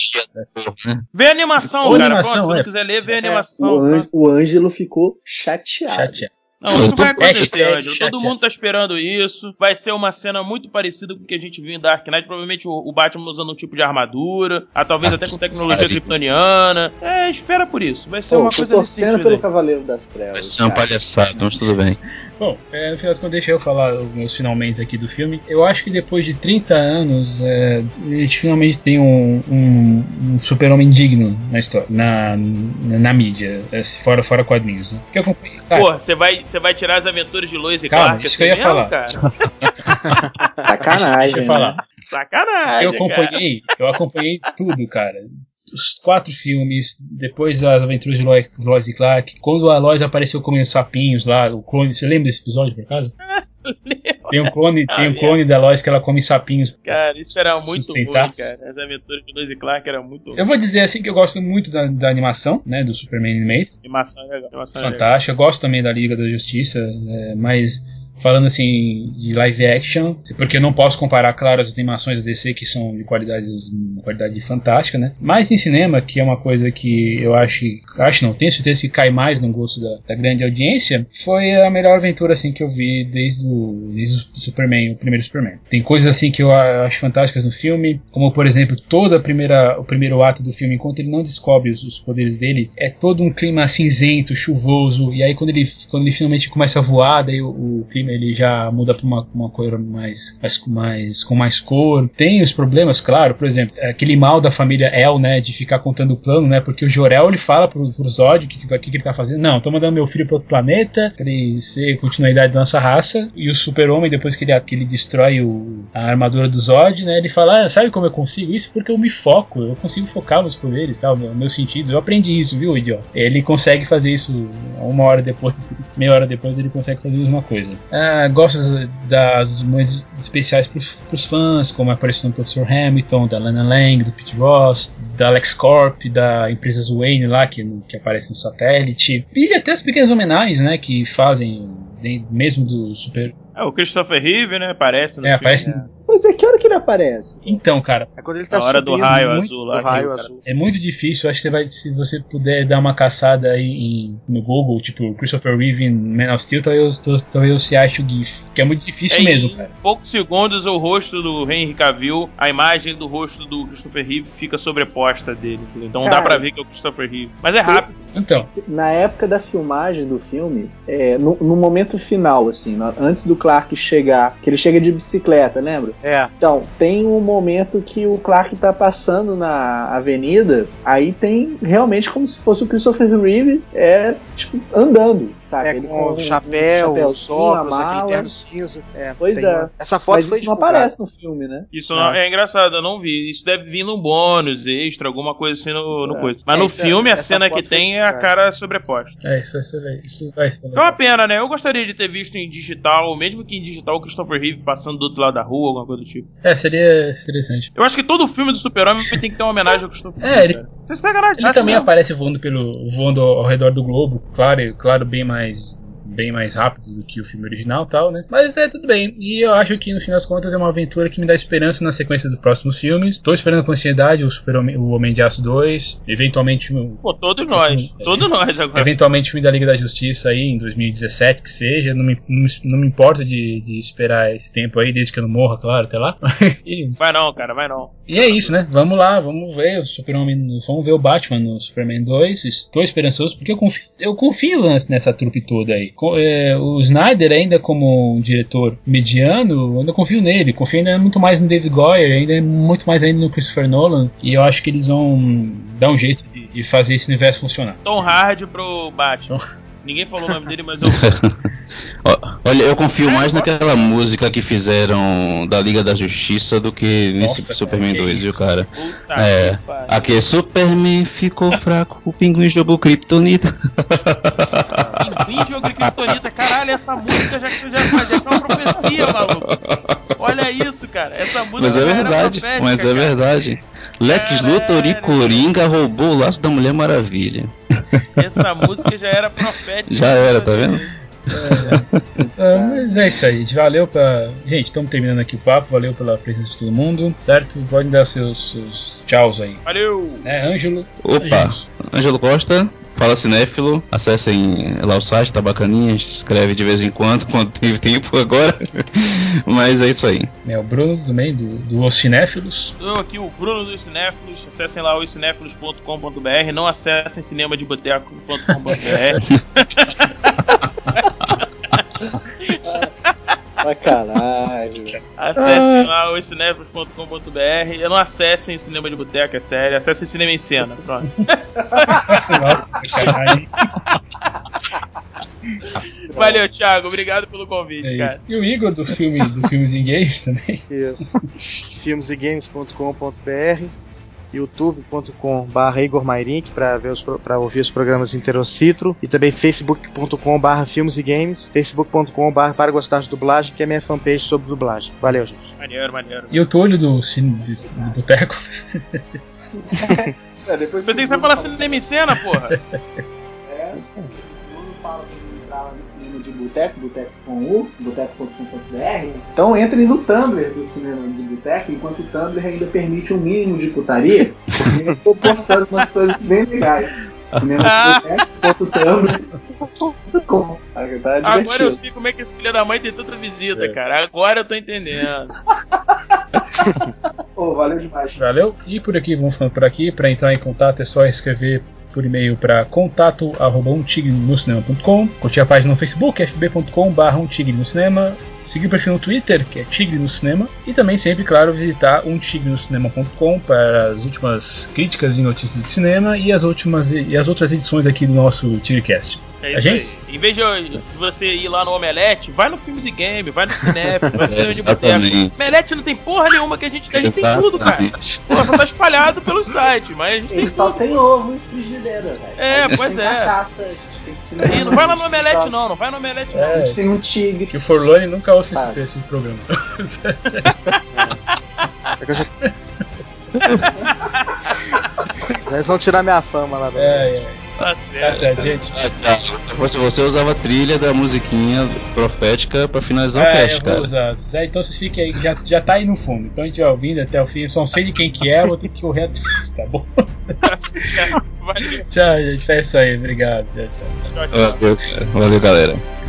né? Vê a animação, Ou cara. animação, Pronto, se é. não quiser ler, vê a O, animação. An tá? o Ângelo ficou chateado. chateado. Não, isso vai acontecer, Ângelo. chateado. Todo mundo tá esperando isso. Vai ser uma cena muito parecida com o que a gente viu em Dark Knight. Provavelmente o, Batman usando um tipo de armadura. Ah, talvez Ah, até com tecnologia kryptoniana. É, espera por isso. Vai ser Pô, uma coisa nesse torcendo sentido pelo. Cavaleiro das Vai Trevas. ser uma palhaçada, mas tudo bem. Bom, é, no final das contas, deixa eu falar os meus finalmente aqui do filme. Eu acho que depois de 30 anos, é, a gente finalmente tem um, um, um super-homem digno na história, na, na, na mídia, é, fora, fora quadrinhos. Né? Que eu acompanhei. Cara, Pô, você vai, você vai tirar as aventuras de Lois e Calma, Clark isso assim que eu ia mesmo, falar. cara? Sacanagem. deixa eu falar. né? Sacanagem, eu acompanhei, eu acompanhei tudo, cara. Os quatro filmes, depois as aventuras de Lois, Lois e Clark, quando a Lois apareceu comendo sapinhos lá, o clone, você lembra desse episódio por acaso? Tem um clone, tem um clone da Lois que ela come sapinhos. Cara, isso era muito sustentar. ruim, cara. As aventuras de Lois e Clark eram muito Eu vou dizer assim que eu gosto muito da, da animação, né, do Superman Animated, Animação é legal. Animação é legal. fantástica. Eu gosto também da Liga da Justiça, é, mas falando assim de live action, porque eu não posso comparar, claro, as animações da DC que são de qualidade, de qualidade fantástica, né? Mas em cinema, que é uma coisa que eu acho, acho não, tenho certeza que cai mais no gosto da, da grande audiência, foi a melhor aventura assim que eu vi desde o, desde o Superman, o primeiro Superman. Tem coisas assim que eu acho fantásticas no filme, como por exemplo toda a primeira, o primeiro ato do filme, enquanto ele não descobre os, os poderes dele, é todo um clima cinzento, chuvoso, e aí quando ele, quando ele finalmente começa a voar, daí o, o clima filme ele já muda pra uma, uma cor mais, mais, com mais com mais cor. Tem os problemas, claro, por exemplo, aquele mal da família El, né, de ficar contando o plano, né, porque o Jorel ele fala pro, pro Zod o que, que, que, ele tá fazendo. Não, tô mandando meu filho para outro planeta, pra ele ser continuidade da nossa raça. E o Super-Homem, depois que ele, que ele destrói o, a armadura do Zod, né, ele fala: ah, sabe como eu consigo isso? Porque eu me foco, eu consigo focar meus poderes, meu, meus sentidos. Eu aprendi isso, viu, idiota? Ele consegue fazer isso uma hora depois, meia hora depois, ele consegue fazer a mesma coisa. Ah, gosto das momentos especiais pros, pros fãs, como a aparição do Professor Hamilton, da Lana Lang, do Pete Ross, da Alex Corp, da empresa Wayne lá, que, que aparece no satélite. E até as pequenas homenagens, né, que fazem, mesmo do Super é, o Christopher Reeve, né? Aparece no é, filme, aparece, né? Mas é que hora que ele aparece? Então, cara. É quando ele tá Na hora do subindo raio muito- azul lá. do raio azul. É muito difícil, acho que você vai, se você puder dar uma caçada aí em- no Google, tipo Christopher Reeve em Man of Steel, talvez, talvez você ache o GIF. Que é muito difícil É, mesmo, em cara. poucos segundos o rosto do Henry Cavill, a imagem do rosto do Christopher Reeve fica sobreposta dele. Então dá Cara. pra ver que é o Christopher Reeve. Mas é rápido. Então, Na época da filmagem do filme, é, no, no momento final, assim, antes do Clark chegar, que ele chega de bicicleta, lembra? É, Então, tem um momento que o Clark tá passando na avenida, aí tem realmente como se fosse o Christopher Reeve, é, tipo, andando, sabe? é Ele com o um chapéu, os óculos, a aquele mala. terno cinza. É, Pois tem é. uma- Essa foto Mas foi isso não aparece no filme, né? Isso não, é engraçado, eu não vi. Isso deve vir num bônus, extra, alguma coisa assim no, no É. coisa. Mas É, no é- filme, a cena que tem é a cara sobreposta. é, isso vai ser, isso vai ser É uma pena, né? Eu gostaria de ter visto em digital, mesmo que em digital, o Christopher Reeve passando do outro lado da rua, alguma coisa do tipo. É, seria interessante. Eu acho que todo filme do Super-Homem tem que ter uma homenagem ao Christopher É, Reeve. ele- cara. Ele também aparece voando pelo voando ao redor do globo, claro, claro, bem mais bem mais rápido do que o filme original, e tal, né? Mas é tudo bem. E eu acho que no fim das contas é uma aventura que me dá esperança na sequência dos próximos filmes. Tô esperando com ansiedade o Super -Homem, o Homem de Aço 2, eventualmente Pô, todos nós. Todos nós agora. Eventualmente o filme da Liga da Justiça aí em 2017, que seja. Não me, não, me- não me importo de, de esperar esse tempo aí, desde que eu não morra, claro, até lá. Vai não, cara, vai não. e é isso, né? Vamos lá, vamos ver o Super-Homem, vamos ver o Batman no Superman 2. Estou esperançoso porque eu confio, eu confio nessa trupe toda aí. É, o Snyder, ainda como um diretor mediano, eu ainda confio nele. Confio ainda muito mais no David Goyer, ainda muito mais ainda no Christopher Nolan. E eu acho que eles vão dar um jeito de, de fazer esse universo funcionar. Tom Hardy pro Batman. Ninguém falou o nome dele, mas eu. Olha, eu confio mais naquela música que fizeram da Liga da Justiça do que nesse Nossa, Superman cara, que 2, viu, cara? Puta É. que. Aqui, Superman ficou fraco, o pinguim jogou Kryptonita. Pinguim jogo Kryptonita, caralho, essa música já, já, já é uma profecia, maluco. Olha isso, cara. Essa música Mas é verdade, mas é cara. verdade. Lex. Luthor e Coringa roubou o laço da Mulher Maravilha. Essa música já era profética. Já era, tá vendo? Ah, mas é isso aí, valeu pra. Gente, estamos terminando aqui o papo, valeu pela presença de todo mundo, certo? Podem dar seus, seus tchauz aí. Valeu! Né, Ângelo? Opa. Ângelo Costa, fala cinéfilo, acessem lá o site, tá bacaninha, a gente escreve de vez em quando, quando tem tempo agora. Mas é isso aí. É, o Bruno também, do, do Os Cinéfilos. Eu aqui, o Bruno dos Cinéfilos. Acessem lá os cinéfilos.com.br. Não acessem cinemadeboteco.com.br. Sacanagem. Acessem lá os cinéfilos.com.br. Não acessem o Cinema de Boteco, é sério. Acessem Cinema em Cena. Pronto. Nossa, sacanagem. Valeu, Thiago. Obrigado pelo convite, É cara. isso. E o Igor do filme do Filmes em Games também. Isso. filmesegames.com.br youtube.com.br Igor Mairink para ver os para ouvir os programas Interocitro e também facebook.com.br filmes e games facebook.com.br para gostar de dublagem que é minha fanpage sobre dublagem valeu gente Maneiro, maneiro. E o Túlio do, cine, do, do Boteco. É, depois Pensei que você ia falar Cinema em Cena, porra. boteco, boteco com U, boteco.com.br. Então entrem no Tumblr do cinema de boteco, enquanto o Tumblr ainda permite um mínimo de putaria, porque eu tô postando umas coisas bem legais. Cinema de boteco.tumblr.com. Tá Agora eu sei como é que esse filho da mãe tem tanta visita, cara. Agora eu tô entendendo. Pô, valeu demais. Valeu? E por aqui, vamos falando por aqui. Para entrar em contato é só escrever por e-mail para contato curtir a página no Facebook fb.com seguir o perfil no Twitter, que é Tigre no Cinema, e também sempre, claro, visitar umtigreноcinema.com para as últimas críticas e notícias de cinema e as últimas e as outras edições aqui do nosso Tigrecast. É A isso gente? aí. Em vez de você ir lá no Omelete, vai no Filmes e Game, vai no Cinep, vai no Cinema de Boteco. Omelete não tem porra nenhuma que a gente tem, a gente tem tudo, cara. Pô, só tá espalhado pelos sites, mas a gente tem Ele só tudo. tem ovo e frigideira, velho. É, A gente pois tem é. cachaça, Ih, não vai lá no Omelete não, não vai no Omelete não. A É, gente tem um tigre. que o Forlone nunca ouça esse, esse programa. É que eu já... Eles vão tirar minha fama lá. É, é. Tá Tá certo. gente. Ah, Se fosse você, usava a trilha da musiquinha profética pra finalizar o Ah, cast, eu vou cara. usar. Zé, então vocês fiquem aí, já, já tá aí no fundo. Então a gente vai ouvindo até o fim. Eu só não sei de quem que é, vou ter que correr atrás, tá bom? Tá certo. Valeu. Tchau, gente. É isso aí. Obrigado. Tchau, tchau. Tchau, tchau. Valeu. Valeu, galera.